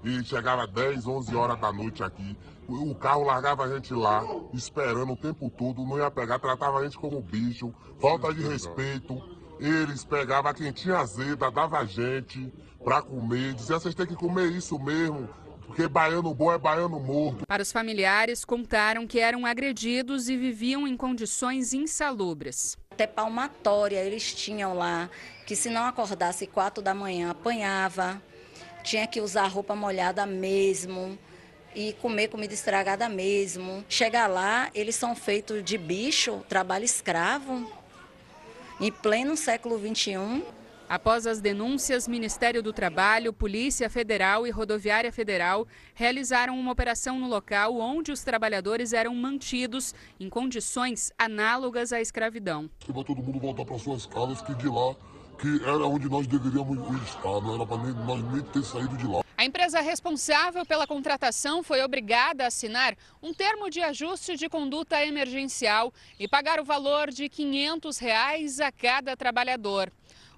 e chegava 10, 11 horas da noite aqui, o carro largava a gente lá, esperando o tempo todo, não ia pegar, tratava a gente como bicho, falta de respeito. Eles pegavam quem tinha azeda, dava a gente para comer, dizia vocês têm que comer isso mesmo, porque baiano bom é baiano morto. Para os familiares, contaram que eram agredidos e viviam em condições insalubres. Até palmatória eles tinham lá, que se não acordasse quatro da manhã apanhava, tinha que usar roupa molhada mesmo e comer comida estragada mesmo. Chegar lá, eles são feitos de bicho, trabalho escravo em pleno século XXI. Após as denúncias, Ministério do Trabalho, Polícia Federal e Rodoviária Federal realizaram uma operação no local onde os trabalhadores eram mantidos em condições análogas à escravidão. Para todo mundo voltar para suas casas, que de lá, que era onde nós deveríamos estar, não era para nós nem ter saído de lá. A empresa responsável pela contratação foi obrigada a assinar um termo de ajuste de conduta emergencial e pagar o valor de 500 reais a cada trabalhador.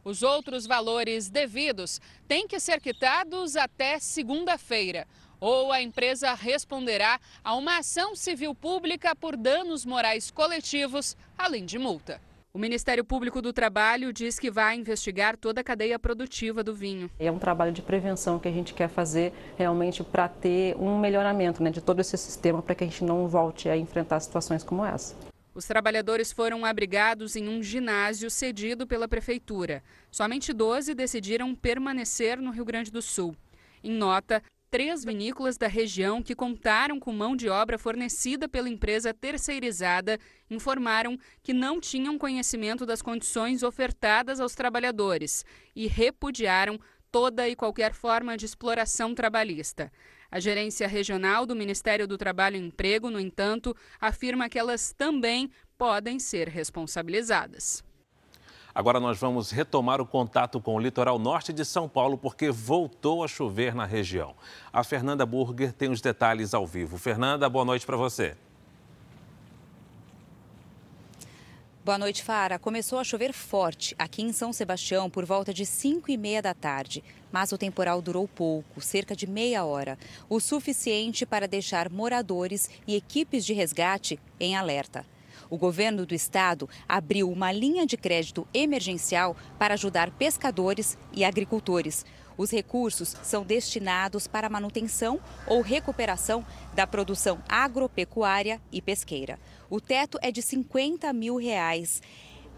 Os outros valores devidos têm que ser quitados até segunda-feira. Ou a empresa responderá a uma ação civil pública por danos morais coletivos, além de multa. O Ministério Público do Trabalho diz que vai investigar toda a cadeia produtiva do vinho. É um trabalho de prevenção que a gente quer fazer realmente para ter um melhoramento né, de todo esse sistema para que a gente não volte a enfrentar situações como essa. Os trabalhadores foram abrigados em um ginásio cedido pela prefeitura. Somente 12 decidiram permanecer no Rio Grande do Sul. Em nota, três vinícolas da região que contaram com mão de obra fornecida pela empresa terceirizada informaram que não tinham conhecimento das condições ofertadas aos trabalhadores e repudiaram toda e qualquer forma de exploração trabalhista. A gerência regional do Ministério do Trabalho e Emprego, no entanto, afirma que elas também podem ser responsabilizadas. Agora nós vamos retomar o contato com o litoral norte de São Paulo, porque voltou a chover na região. A Fernanda Burger tem os detalhes ao vivo. Fernanda, boa noite para você. Boa noite, Fara. Começou a chover forte aqui em São Sebastião por volta de 5 e meia da tarde. Mas o temporal durou pouco, cerca de meia hora, o suficiente para deixar moradores e equipes de resgate em alerta. O governo do estado abriu uma linha de crédito emergencial para ajudar pescadores e agricultores. Os recursos são destinados para manutenção ou recuperação da produção agropecuária e pesqueira. O teto é de 50 mil reais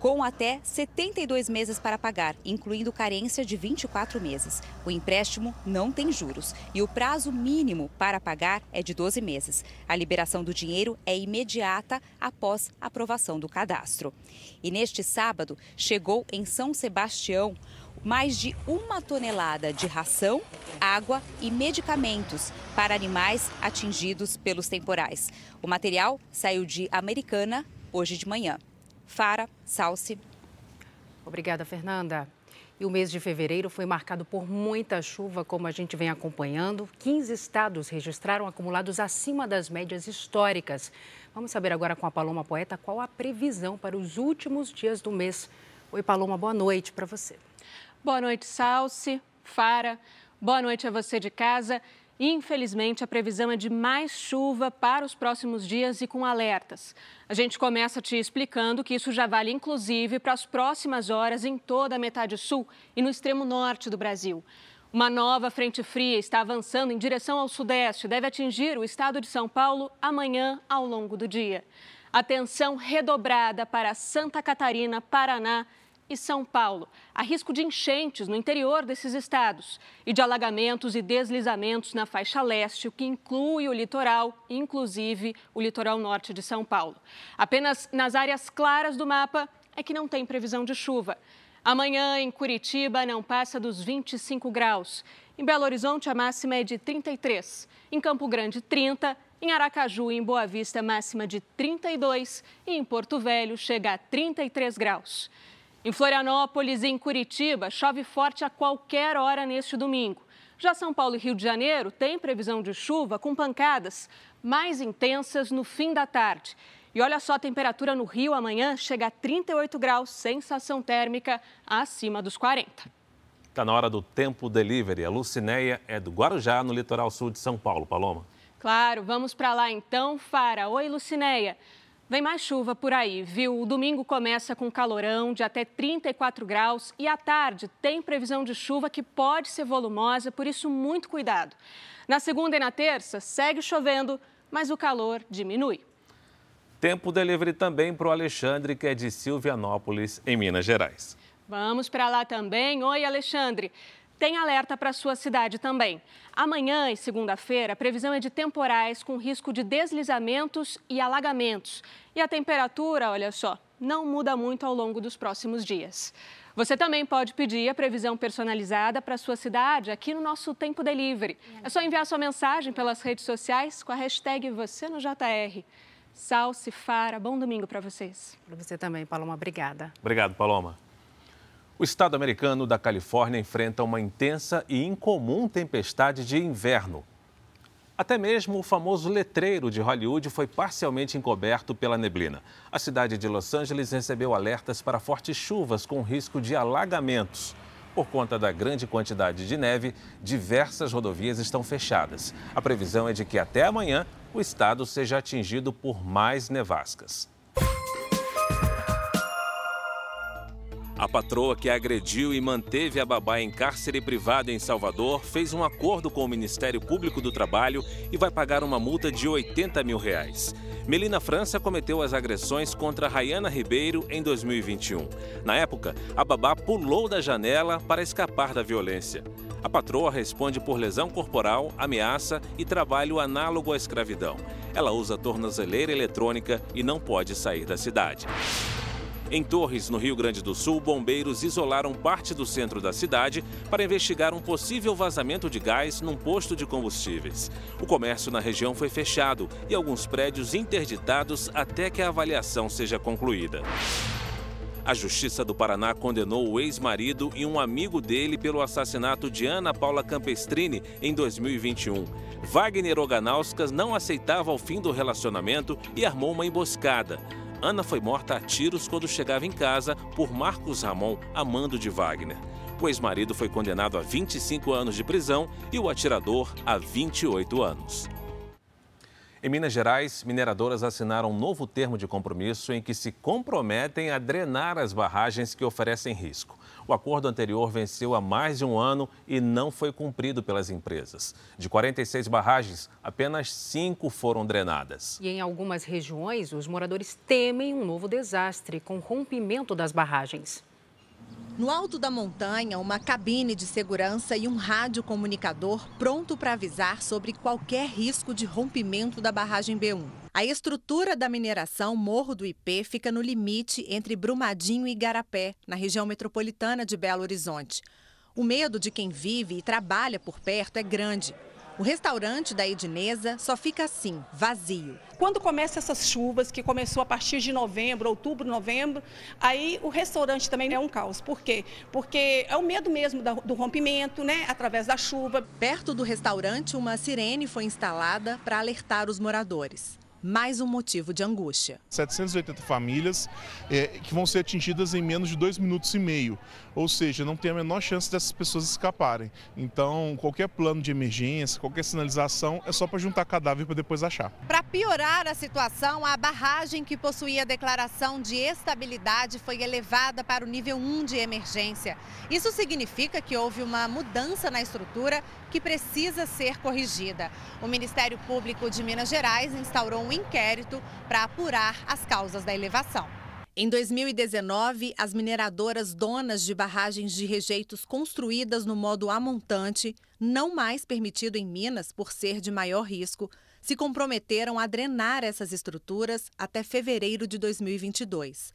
com até 72 meses para pagar, incluindo carência de 24 meses. O empréstimo não tem juros e o prazo mínimo para pagar é de 12 meses. A liberação do dinheiro é imediata após aprovação do cadastro. E neste sábado, chegou em São Sebastião mais de uma tonelada de ração, água e medicamentos para animais atingidos pelos temporais. O material saiu de Americana hoje de manhã. Fara, Salce. Obrigada, Fernanda. E o mês de fevereiro foi marcado por muita chuva, como a gente vem acompanhando. 15 estados registraram acumulados acima das médias históricas. Vamos saber agora com a Paloma Poeta qual a previsão para os últimos dias do mês. Oi, Paloma, boa noite para você. Boa noite, Salce, Fara. Boa noite a você de casa. Infelizmente, a previsão é de mais chuva para os próximos dias e com alertas. A gente começa te explicando que isso já vale inclusive para as próximas horas em toda a metade sul e no extremo norte do Brasil. Uma nova frente fria está avançando em direção ao sudeste deve atingir o estado de São Paulo amanhã ao longo do dia. Atenção redobrada para Santa Catarina, Paraná e São Paulo. Há risco de enchentes no interior desses estados e de alagamentos e deslizamentos na faixa leste, o que inclui o litoral, inclusive o litoral norte de São Paulo. Apenas nas áreas claras do mapa é que não tem previsão de chuva. Amanhã, em Curitiba, não passa dos 25 graus. Em Belo Horizonte, a máxima é de 33. Em Campo Grande, 30. Em Aracaju e em Boa Vista, máxima de 32. E em Porto Velho, chega a 33 graus. Em Florianópolis e em Curitiba, chove forte a qualquer hora neste domingo. Já São Paulo e Rio de Janeiro têm previsão de chuva com pancadas mais intensas no fim da tarde. E olha só, a temperatura no Rio amanhã chega a 38 graus, sensação térmica acima dos 40. Está na hora do Tempo Delivery. A Lucinéia é do Guarujá, no litoral sul de São Paulo. Paloma. Claro, vamos para lá então, Fara. Oi, Lucinéia. Vem mais chuva por aí, viu? O domingo começa com calorão de até 34 graus e à tarde tem previsão de chuva que pode ser volumosa, por isso muito cuidado. Na segunda e na terça segue chovendo, mas o calor diminui. Tempo delivery também para o Alexandre, que é de Silvianópolis, em Minas Gerais. Vamos para lá também. Oi, Alexandre tem alerta para a sua cidade também. Amanhã e segunda-feira, a previsão é de temporais com risco de deslizamentos e alagamentos. E a temperatura, olha só, não muda muito ao longo dos próximos dias. Você também pode pedir a previsão personalizada para a sua cidade aqui no nosso Tempo Delivery. É só enviar sua mensagem pelas redes sociais com a hashtag Você no JR. Salce, Fara, bom domingo para vocês. Para você também, Paloma. Obrigada. Obrigado, Paloma. O estado americano da Califórnia enfrenta uma intensa e incomum tempestade de inverno. Até mesmo o famoso letreiro de Hollywood foi parcialmente encoberto pela neblina. A cidade de Los Angeles recebeu alertas para fortes chuvas com risco de alagamentos. Por conta da grande quantidade de neve, diversas rodovias estão fechadas. A previsão é de que até amanhã o estado seja atingido por mais nevascas. A patroa que agrediu e manteve a babá em cárcere privado em Salvador fez um acordo com o Ministério Público do Trabalho e vai pagar uma multa de 80 mil reais. Melina França cometeu as agressões contra Rayana Ribeiro em 2021. Na época, a babá pulou da janela para escapar da violência. A patroa responde por lesão corporal, ameaça e trabalho análogo à escravidão. Ela usa tornozeleira eletrônica e não pode sair da cidade. Em Torres, no Rio Grande do Sul, bombeiros isolaram parte do centro da cidade para investigar um possível vazamento de gás num posto de combustíveis. O comércio na região foi fechado e alguns prédios interditados até que a avaliação seja concluída. A Justiça do Paraná condenou o ex-marido e um amigo dele pelo assassinato de Ana Paula Campestrini em 2021. Wagner Oganauskas não aceitava o fim do relacionamento e armou uma emboscada. Ana foi morta a tiros quando chegava em casa por Marcos Ramon, amando de Wagner. O ex-marido foi condenado a 25 anos de prisão e o atirador a 28 anos. Em Minas Gerais, mineradoras assinaram um novo termo de compromisso em que se comprometem a drenar as barragens que oferecem risco. O acordo anterior venceu há mais de um ano e não foi cumprido pelas empresas. De 46 barragens, apenas cinco foram drenadas. E em algumas regiões, os moradores temem um novo desastre com rompimento das barragens. No alto da montanha, uma cabine de segurança e um rádio comunicador pronto para avisar sobre qualquer risco de rompimento da barragem B1. A estrutura da mineração Morro do IP fica no limite entre Brumadinho e Igarapé, na região metropolitana de Belo Horizonte. O medo de quem vive e trabalha por perto é grande. O restaurante da Ednesa só fica assim, vazio. Quando começam essas chuvas, que começou a partir de novembro, outubro, novembro, aí o restaurante também é um caos. Por quê? Porque é o medo mesmo do rompimento, né, através da chuva. Perto do restaurante, uma sirene foi instalada para alertar os moradores mais um motivo de angústia. 780 famílias é, que vão ser atingidas em menos de dois minutos e meio, ou seja, não tem a menor chance dessas pessoas escaparem. Então, qualquer plano de emergência, qualquer sinalização é só para juntar cadáver para depois achar. Para piorar a situação, a barragem que possuía declaração de estabilidade foi elevada para o nível 1 de emergência. Isso significa que houve uma mudança na estrutura que precisa ser corrigida. O Ministério Público de Minas Gerais instaurou um inquérito para apurar as causas da elevação. Em 2019, as mineradoras donas de barragens de rejeitos construídas no modo amontante, não mais permitido em Minas por ser de maior risco, se comprometeram a drenar essas estruturas até fevereiro de 2022.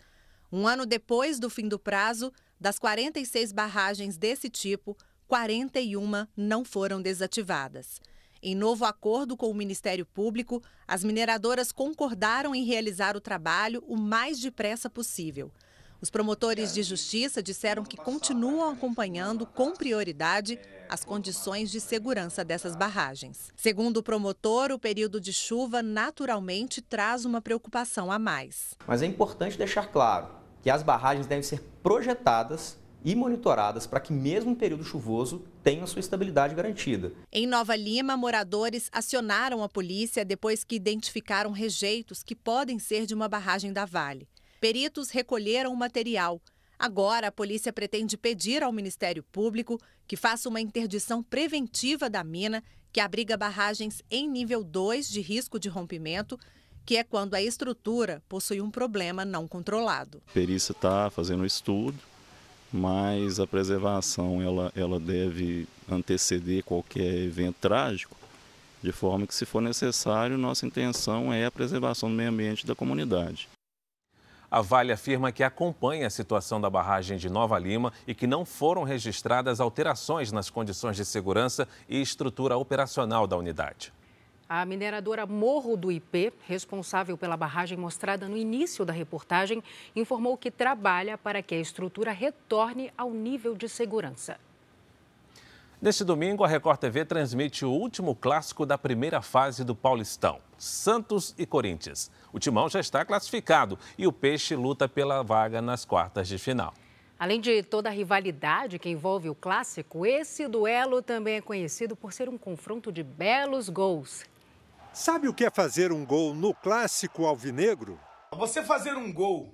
Um ano depois do fim do prazo, das 46 barragens desse tipo, 41 não foram desativadas. Em novo acordo com o Ministério Público, as mineradoras concordaram em realizar o trabalho o mais depressa possível. Os promotores de justiça disseram que continuam acompanhando com prioridade as condições de segurança dessas barragens. Segundo o promotor, o período de chuva naturalmente traz uma preocupação a mais. Mas é importante deixar claro que as barragens devem ser projetadas e monitoradas para que, mesmo em período chuvoso, tenham sua estabilidade garantida. Em Nova Lima, moradores acionaram a polícia depois que identificaram rejeitos que podem ser de uma barragem da Vale. Peritos recolheram o material. Agora, a polícia pretende pedir ao Ministério Público que faça uma interdição preventiva da mina, que abriga barragens em nível 2 de risco de rompimento, que é quando a estrutura possui um problema não controlado. A perícia está fazendo um estudo mas a preservação ela, ela deve anteceder qualquer evento trágico, de forma que, se for necessário, nossa intenção é a preservação do meio ambiente da comunidade. A Vale afirma que acompanha a situação da barragem de Nova Lima e que não foram registradas alterações nas condições de segurança e estrutura operacional da unidade. A mineradora Morro do IP, responsável pela barragem mostrada no início da reportagem, informou que trabalha para que a estrutura retorne ao nível de segurança. Neste domingo, a Record TV transmite o último clássico da primeira fase do Paulistão, Santos e Corinthians. O Timão já está classificado e o Peixe luta pela vaga nas quartas de final. Além de toda a rivalidade que envolve o clássico, esse duelo também é conhecido por ser um confronto de belos gols. Sabe o que é fazer um gol no clássico alvinegro? Você fazer um gol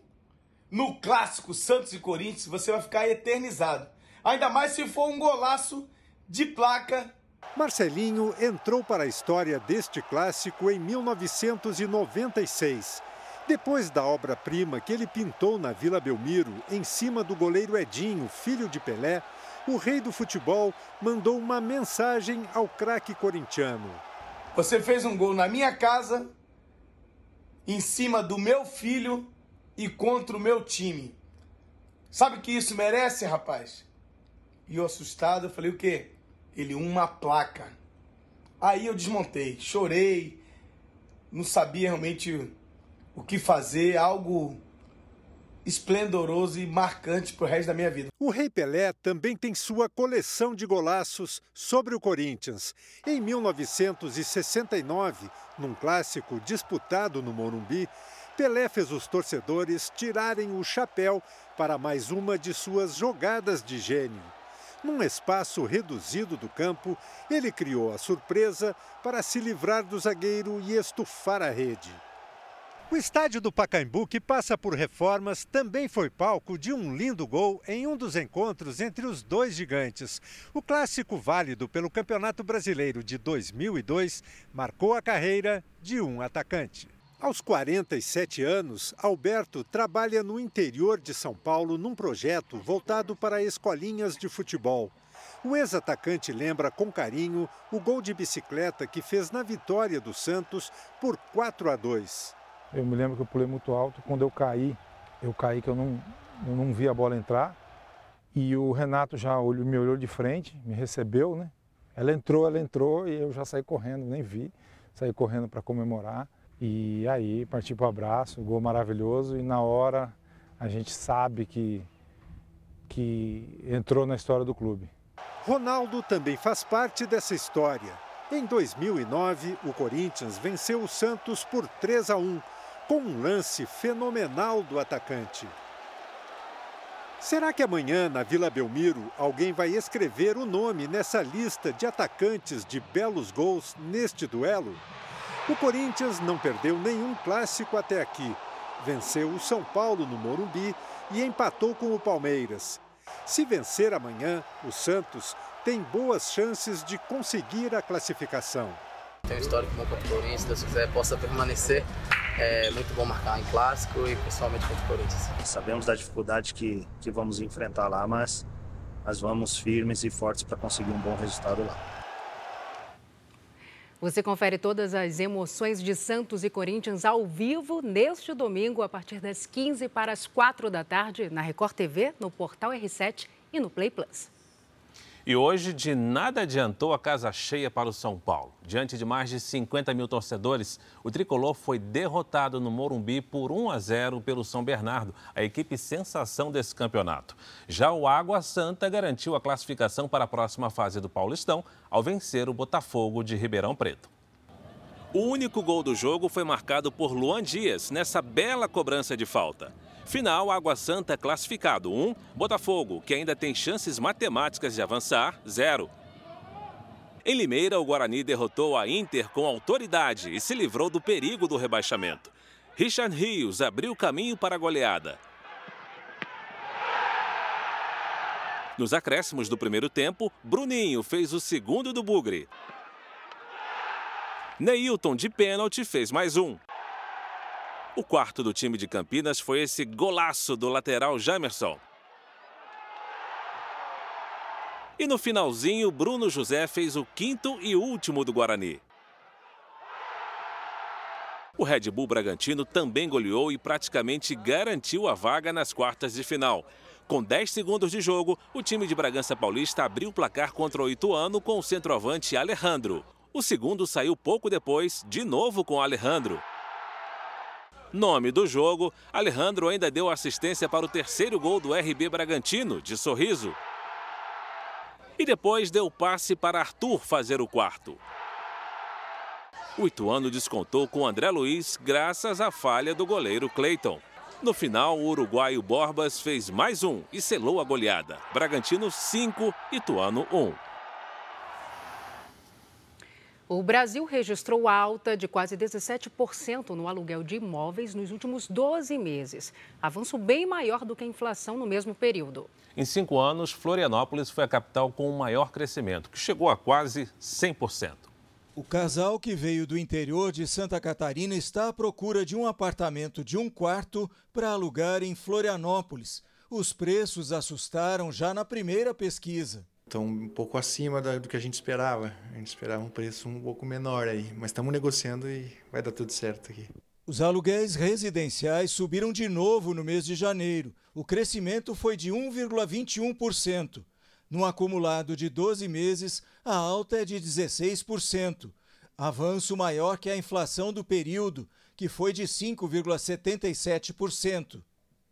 no clássico Santos e Corinthians, você vai ficar eternizado. Ainda mais se for um golaço de placa. Marcelinho entrou para a história deste clássico em 1996. Depois da obra-prima que ele pintou na Vila Belmiro, em cima do goleiro Edinho, filho de Pelé, o rei do futebol mandou uma mensagem ao craque corintiano. Você fez um gol na minha casa, em cima do meu filho e contra o meu time. Sabe o que isso merece, rapaz? E eu assustado, eu falei o quê? Ele uma placa. Aí eu desmontei, chorei, não sabia realmente o que fazer, algo esplendoroso e marcante para o resto da minha vida. O Rei Pelé também tem sua coleção de golaços sobre o Corinthians. Em 1969, num clássico disputado no Morumbi, Pelé fez os torcedores tirarem o chapéu para mais uma de suas jogadas de gênio. Num espaço reduzido do campo, ele criou a surpresa para se livrar do zagueiro e estufar a rede. O estádio do Pacaembu, que passa por reformas, também foi palco de um lindo gol em um dos encontros entre os dois gigantes. O clássico válido pelo Campeonato Brasileiro de 2002 marcou a carreira de um atacante. Aos 47 anos, Alberto trabalha no interior de São Paulo num projeto voltado para escolinhas de futebol. O ex-atacante lembra com carinho o gol de bicicleta que fez na vitória do Santos por 4 a 2. Eu me lembro que eu pulei muito alto. Quando eu caí, eu caí que eu não, eu não vi a bola entrar. E o Renato já olhou, me olhou de frente, me recebeu, né? Ela entrou, ela entrou e eu já saí correndo, nem vi. Saí correndo para comemorar. E aí parti para o abraço, gol maravilhoso. E na hora a gente sabe que, que entrou na história do clube. Ronaldo também faz parte dessa história. Em 2009, o Corinthians venceu o Santos por 3 a 1 com um lance fenomenal do atacante. Será que amanhã, na Vila Belmiro, alguém vai escrever o nome nessa lista de atacantes de belos gols neste duelo? O Corinthians não perdeu nenhum clássico até aqui. Venceu o São Paulo no Morumbi e empatou com o Palmeiras. Se vencer amanhã, o Santos tem boas chances de conseguir a classificação. Tem um histórico bom contra o Corinthians, se Deus quiser, possa permanecer. É muito bom marcar em clássico e principalmente contra o Corinthians. Sabemos da dificuldade que, que vamos enfrentar lá, mas nós vamos firmes e fortes para conseguir um bom resultado lá. Você confere todas as emoções de Santos e Corinthians ao vivo neste domingo, a partir das 15 para as 4 da tarde, na Record TV, no Portal R7 e no Play Plus. E hoje, de nada adiantou a casa cheia para o São Paulo. Diante de mais de 50 mil torcedores, o tricolor foi derrotado no Morumbi por 1 a 0 pelo São Bernardo, a equipe sensação desse campeonato. Já o Água Santa garantiu a classificação para a próxima fase do Paulistão ao vencer o Botafogo de Ribeirão Preto. O único gol do jogo foi marcado por Luan Dias nessa bela cobrança de falta. Final, Água Santa classificado 1, um, Botafogo, que ainda tem chances matemáticas de avançar, 0. Em Limeira, o Guarani derrotou a Inter com autoridade e se livrou do perigo do rebaixamento. Richard Rios abriu caminho para a goleada. Nos acréscimos do primeiro tempo, Bruninho fez o segundo do Bugre. Neilton, de pênalti, fez mais um. O quarto do time de Campinas foi esse golaço do lateral Jamerson. E no finalzinho, Bruno José fez o quinto e último do Guarani. O Red Bull Bragantino também goleou e praticamente garantiu a vaga nas quartas de final. Com 10 segundos de jogo, o time de Bragança Paulista abriu o placar contra o Ituano com o centroavante Alejandro. O segundo saiu pouco depois, de novo com Alejandro. Nome do jogo, Alejandro ainda deu assistência para o terceiro gol do RB Bragantino, de sorriso. E depois deu passe para Arthur fazer o quarto. O Ituano descontou com André Luiz graças à falha do goleiro Cleiton. No final, o uruguaio Borbas fez mais um e selou a goleada. Bragantino 5, Ituano 1. O Brasil registrou alta de quase 17% no aluguel de imóveis nos últimos 12 meses, avanço bem maior do que a inflação no mesmo período. Em cinco anos, Florianópolis foi a capital com o maior crescimento, que chegou a quase 100%. O casal que veio do interior de Santa Catarina está à procura de um apartamento de um quarto para alugar em Florianópolis. Os preços assustaram já na primeira pesquisa estão um pouco acima do que a gente esperava. A gente esperava um preço um pouco menor aí, mas estamos negociando e vai dar tudo certo aqui. Os aluguéis residenciais subiram de novo no mês de janeiro. O crescimento foi de 1,21%. No acumulado de 12 meses, a alta é de 16%. Avanço maior que a inflação do período, que foi de 5,77%.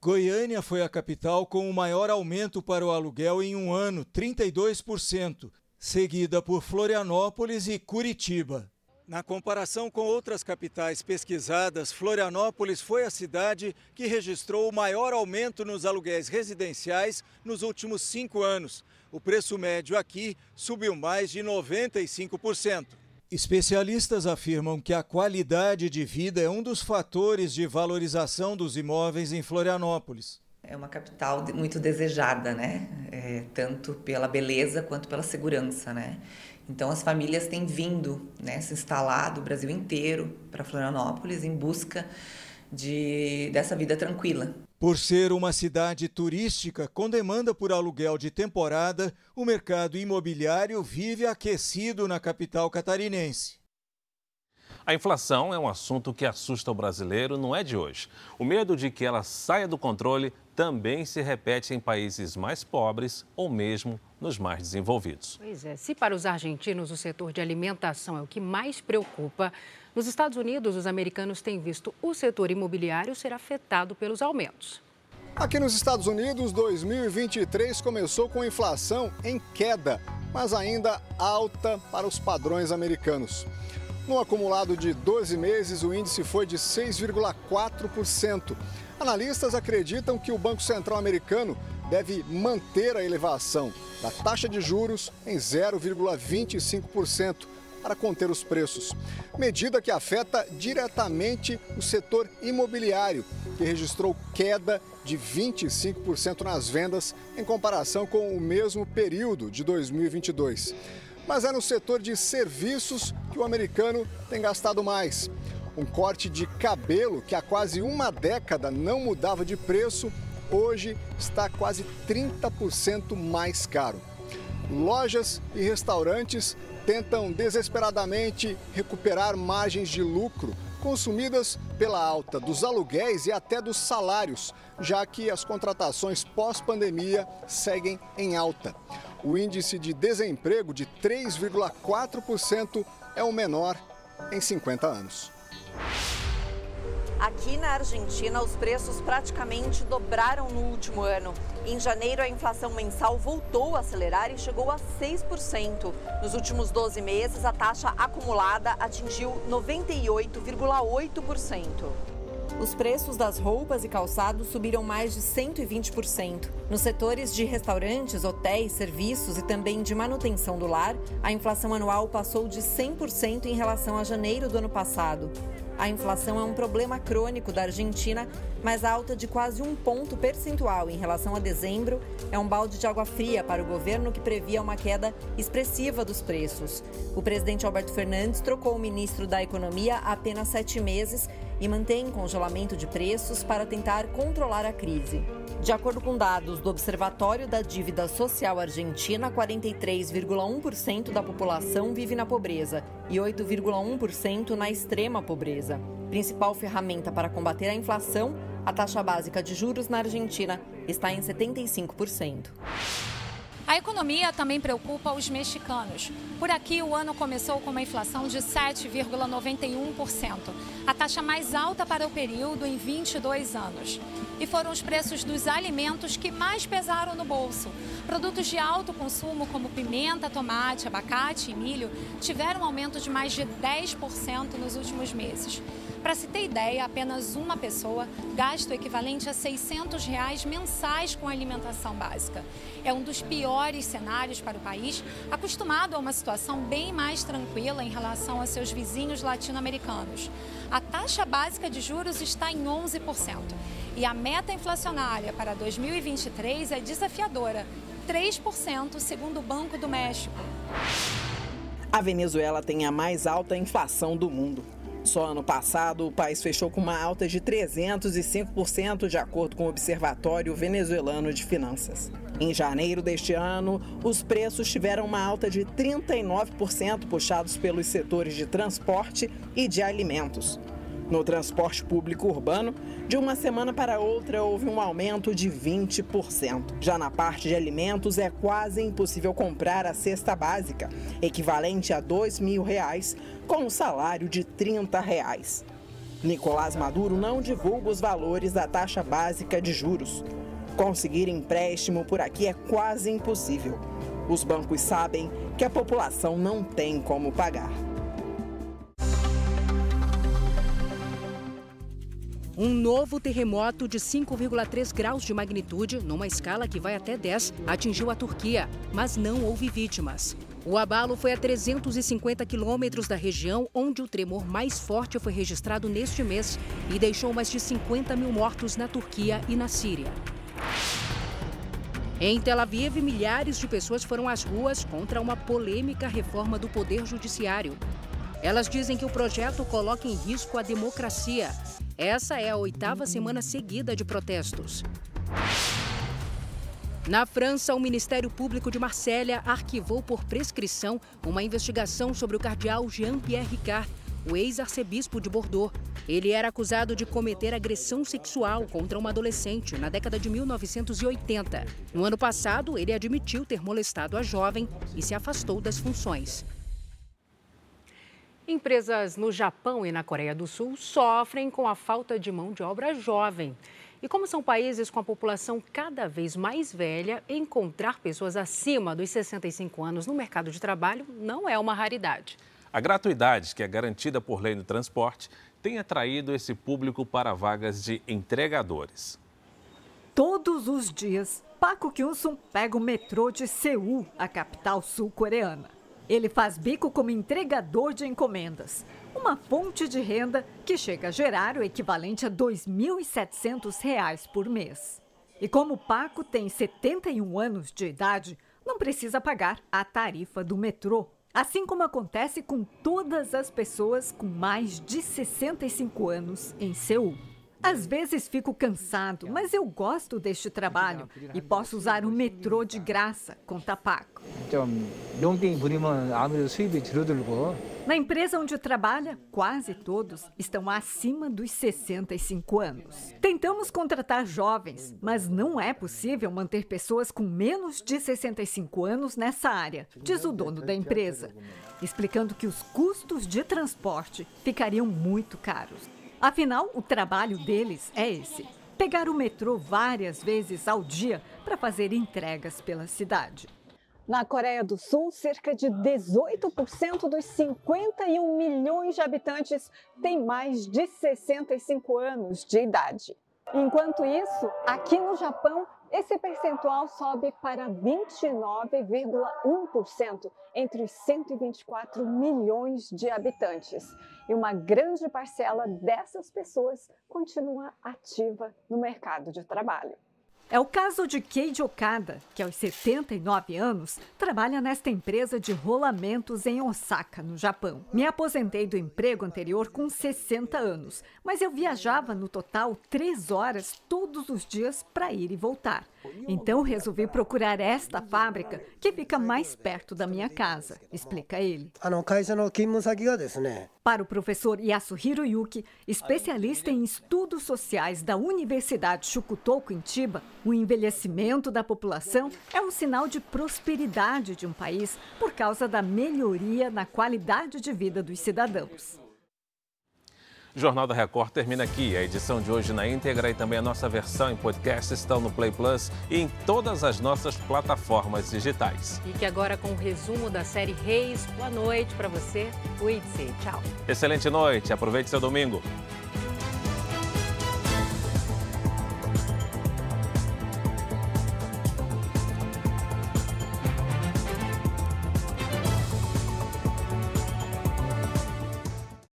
Goiânia foi a capital com o maior aumento para o aluguel em um ano, 32%, seguida por Florianópolis e Curitiba. Na comparação com outras capitais pesquisadas, Florianópolis foi a cidade que registrou o maior aumento nos aluguéis residenciais nos últimos cinco anos. O preço médio aqui subiu mais de 95%. Especialistas afirmam que a qualidade de vida é um dos fatores de valorização dos imóveis em Florianópolis. É uma capital muito desejada, né? É, tanto pela beleza quanto pela segurança, né? Então as famílias têm vindo, né, se instalar do Brasil inteiro para Florianópolis em busca de dessa vida tranquila. Por ser uma cidade turística com demanda por aluguel de temporada, o mercado imobiliário vive aquecido na capital catarinense. A inflação é um assunto que assusta o brasileiro, não é de hoje. O medo de que ela saia do controle também se repete em países mais pobres ou mesmo nos mais desenvolvidos. Pois é, se para os argentinos o setor de alimentação é o que mais preocupa, nos Estados Unidos, os americanos têm visto o setor imobiliário ser afetado pelos aumentos. Aqui nos Estados Unidos, 2023 começou com inflação em queda, mas ainda alta para os padrões americanos. No acumulado de 12 meses, o índice foi de 6,4%. Analistas acreditam que o Banco Central americano deve manter a elevação da taxa de juros em 0,25% para conter os preços. Medida que afeta diretamente o setor imobiliário, que registrou queda de 25% nas vendas em comparação com o mesmo período de 2022. Mas é no setor de serviços que o americano tem gastado mais. Um corte de cabelo que há quase uma década não mudava de preço, hoje está quase 30% mais caro. Lojas e restaurantes tentam desesperadamente recuperar margens de lucro consumidas pela alta dos aluguéis e até dos salários, já que as contratações pós-pandemia seguem em alta. O índice de desemprego de 3,4% é o menor em 50 anos. Aqui na Argentina, os preços praticamente dobraram no último ano. Em janeiro, a inflação mensal voltou a acelerar e chegou a 6%. Nos últimos 12 meses, a taxa acumulada atingiu 98,8%. Os preços das roupas e calçados subiram mais de 120%. Nos setores de restaurantes, hotéis, serviços e também de manutenção do lar, a inflação anual passou de 100% em relação a janeiro do ano passado. A inflação é um problema crônico da Argentina, mas a alta de quase um ponto percentual em relação a dezembro é um balde de água fria para o governo que previa uma queda expressiva dos preços. O presidente Alberto Fernandes trocou o ministro da Economia há apenas sete meses e mantém congelamento de preços para tentar controlar a crise. De acordo com dados do Observatório da Dívida Social Argentina, 43,1% da população vive na pobreza e 8,1% na extrema pobreza. Principal ferramenta para combater a inflação, a taxa básica de juros na Argentina está em 75%. A economia também preocupa os mexicanos. Por aqui, o ano começou com uma inflação de 7,91%, a taxa mais alta para o período em 22 anos. E foram os preços dos alimentos que mais pesaram no bolso. Produtos de alto consumo, como pimenta, tomate, abacate e milho, tiveram um aumento de mais de 10% nos últimos meses. Para se ter ideia, apenas uma pessoa gasta o equivalente a 600 reais mensais com alimentação básica. É um dos piores cenários para o país, acostumado a uma situação bem mais tranquila em relação a seus vizinhos latino-americanos. A taxa básica de juros está em 11% e a meta inflacionária para 2023 é desafiadora, 3%, segundo o Banco do México. A Venezuela tem a mais alta inflação do mundo. Só ano passado, o país fechou com uma alta de 305%, de acordo com o Observatório Venezuelano de Finanças. Em janeiro deste ano, os preços tiveram uma alta de 39%, puxados pelos setores de transporte e de alimentos. No transporte público urbano, de uma semana para outra houve um aumento de 20%. Já na parte de alimentos, é quase impossível comprar a cesta básica, equivalente a 2 mil reais, com um salário de 30 reais. Nicolás Maduro não divulga os valores da taxa básica de juros. Conseguir empréstimo por aqui é quase impossível. Os bancos sabem que a população não tem como pagar. Um novo terremoto de 5,3 graus de magnitude, numa escala que vai até 10, atingiu a Turquia, mas não houve vítimas. O abalo foi a 350 quilômetros da região onde o tremor mais forte foi registrado neste mês e deixou mais de 50 mil mortos na Turquia e na Síria. Em Tel Aviv, milhares de pessoas foram às ruas contra uma polêmica reforma do Poder Judiciário. Elas dizem que o projeto coloca em risco a democracia essa é a oitava semana seguida de protestos. Na França, o Ministério Público de Marsella arquivou por prescrição uma investigação sobre o cardeal Jean-Pierre Ricard, o ex-arcebispo de Bordeaux. Ele era acusado de cometer agressão sexual contra uma adolescente na década de 1980. No ano passado, ele admitiu ter molestado a jovem e se afastou das funções. Empresas no Japão e na Coreia do Sul sofrem com a falta de mão de obra jovem. E como são países com a população cada vez mais velha, encontrar pessoas acima dos 65 anos no mercado de trabalho não é uma raridade. A gratuidade, que é garantida por lei no transporte, tem atraído esse público para vagas de entregadores. Todos os dias, Paco Kyun-sung pega o metrô de Seul, a capital sul-coreana. Ele faz bico como entregador de encomendas, uma fonte de renda que chega a gerar o equivalente a R$ 2.700 por mês. E como Paco tem 71 anos de idade, não precisa pagar a tarifa do metrô, assim como acontece com todas as pessoas com mais de 65 anos em Seul. Às vezes fico cansado, mas eu gosto deste trabalho e posso usar o metrô de graça, conta Paco. Na empresa onde trabalha, quase todos estão acima dos 65 anos. Tentamos contratar jovens, mas não é possível manter pessoas com menos de 65 anos nessa área, diz o dono da empresa, explicando que os custos de transporte ficariam muito caros. Afinal, o trabalho deles é esse: pegar o metrô várias vezes ao dia para fazer entregas pela cidade. Na Coreia do Sul, cerca de 18% dos 51 milhões de habitantes têm mais de 65 anos de idade. Enquanto isso, aqui no Japão, esse percentual sobe para 29,1% entre os 124 milhões de habitantes. E uma grande parcela dessas pessoas continua ativa no mercado de trabalho. É o caso de Keiji Okada, que aos 79 anos trabalha nesta empresa de rolamentos em Osaka, no Japão. Me aposentei do emprego anterior com 60 anos, mas eu viajava no total três horas todos os dias para ir e voltar. Então resolvi procurar esta fábrica que fica mais perto da minha casa, explica ele. Para o professor Yasuhiro Yuki, especialista em estudos sociais da Universidade Shukutoku em Chiba, O envelhecimento da população é um sinal de prosperidade de um país por causa da melhoria na qualidade de vida dos cidadãos. O Jornal da Record termina aqui. A edição de hoje na íntegra e também a nossa versão em podcast estão no Play Plus e em todas as nossas plataformas digitais. Fique agora com o resumo da série Reis. Boa noite para você. Cuide-se. Tchau. Excelente noite. Aproveite seu domingo.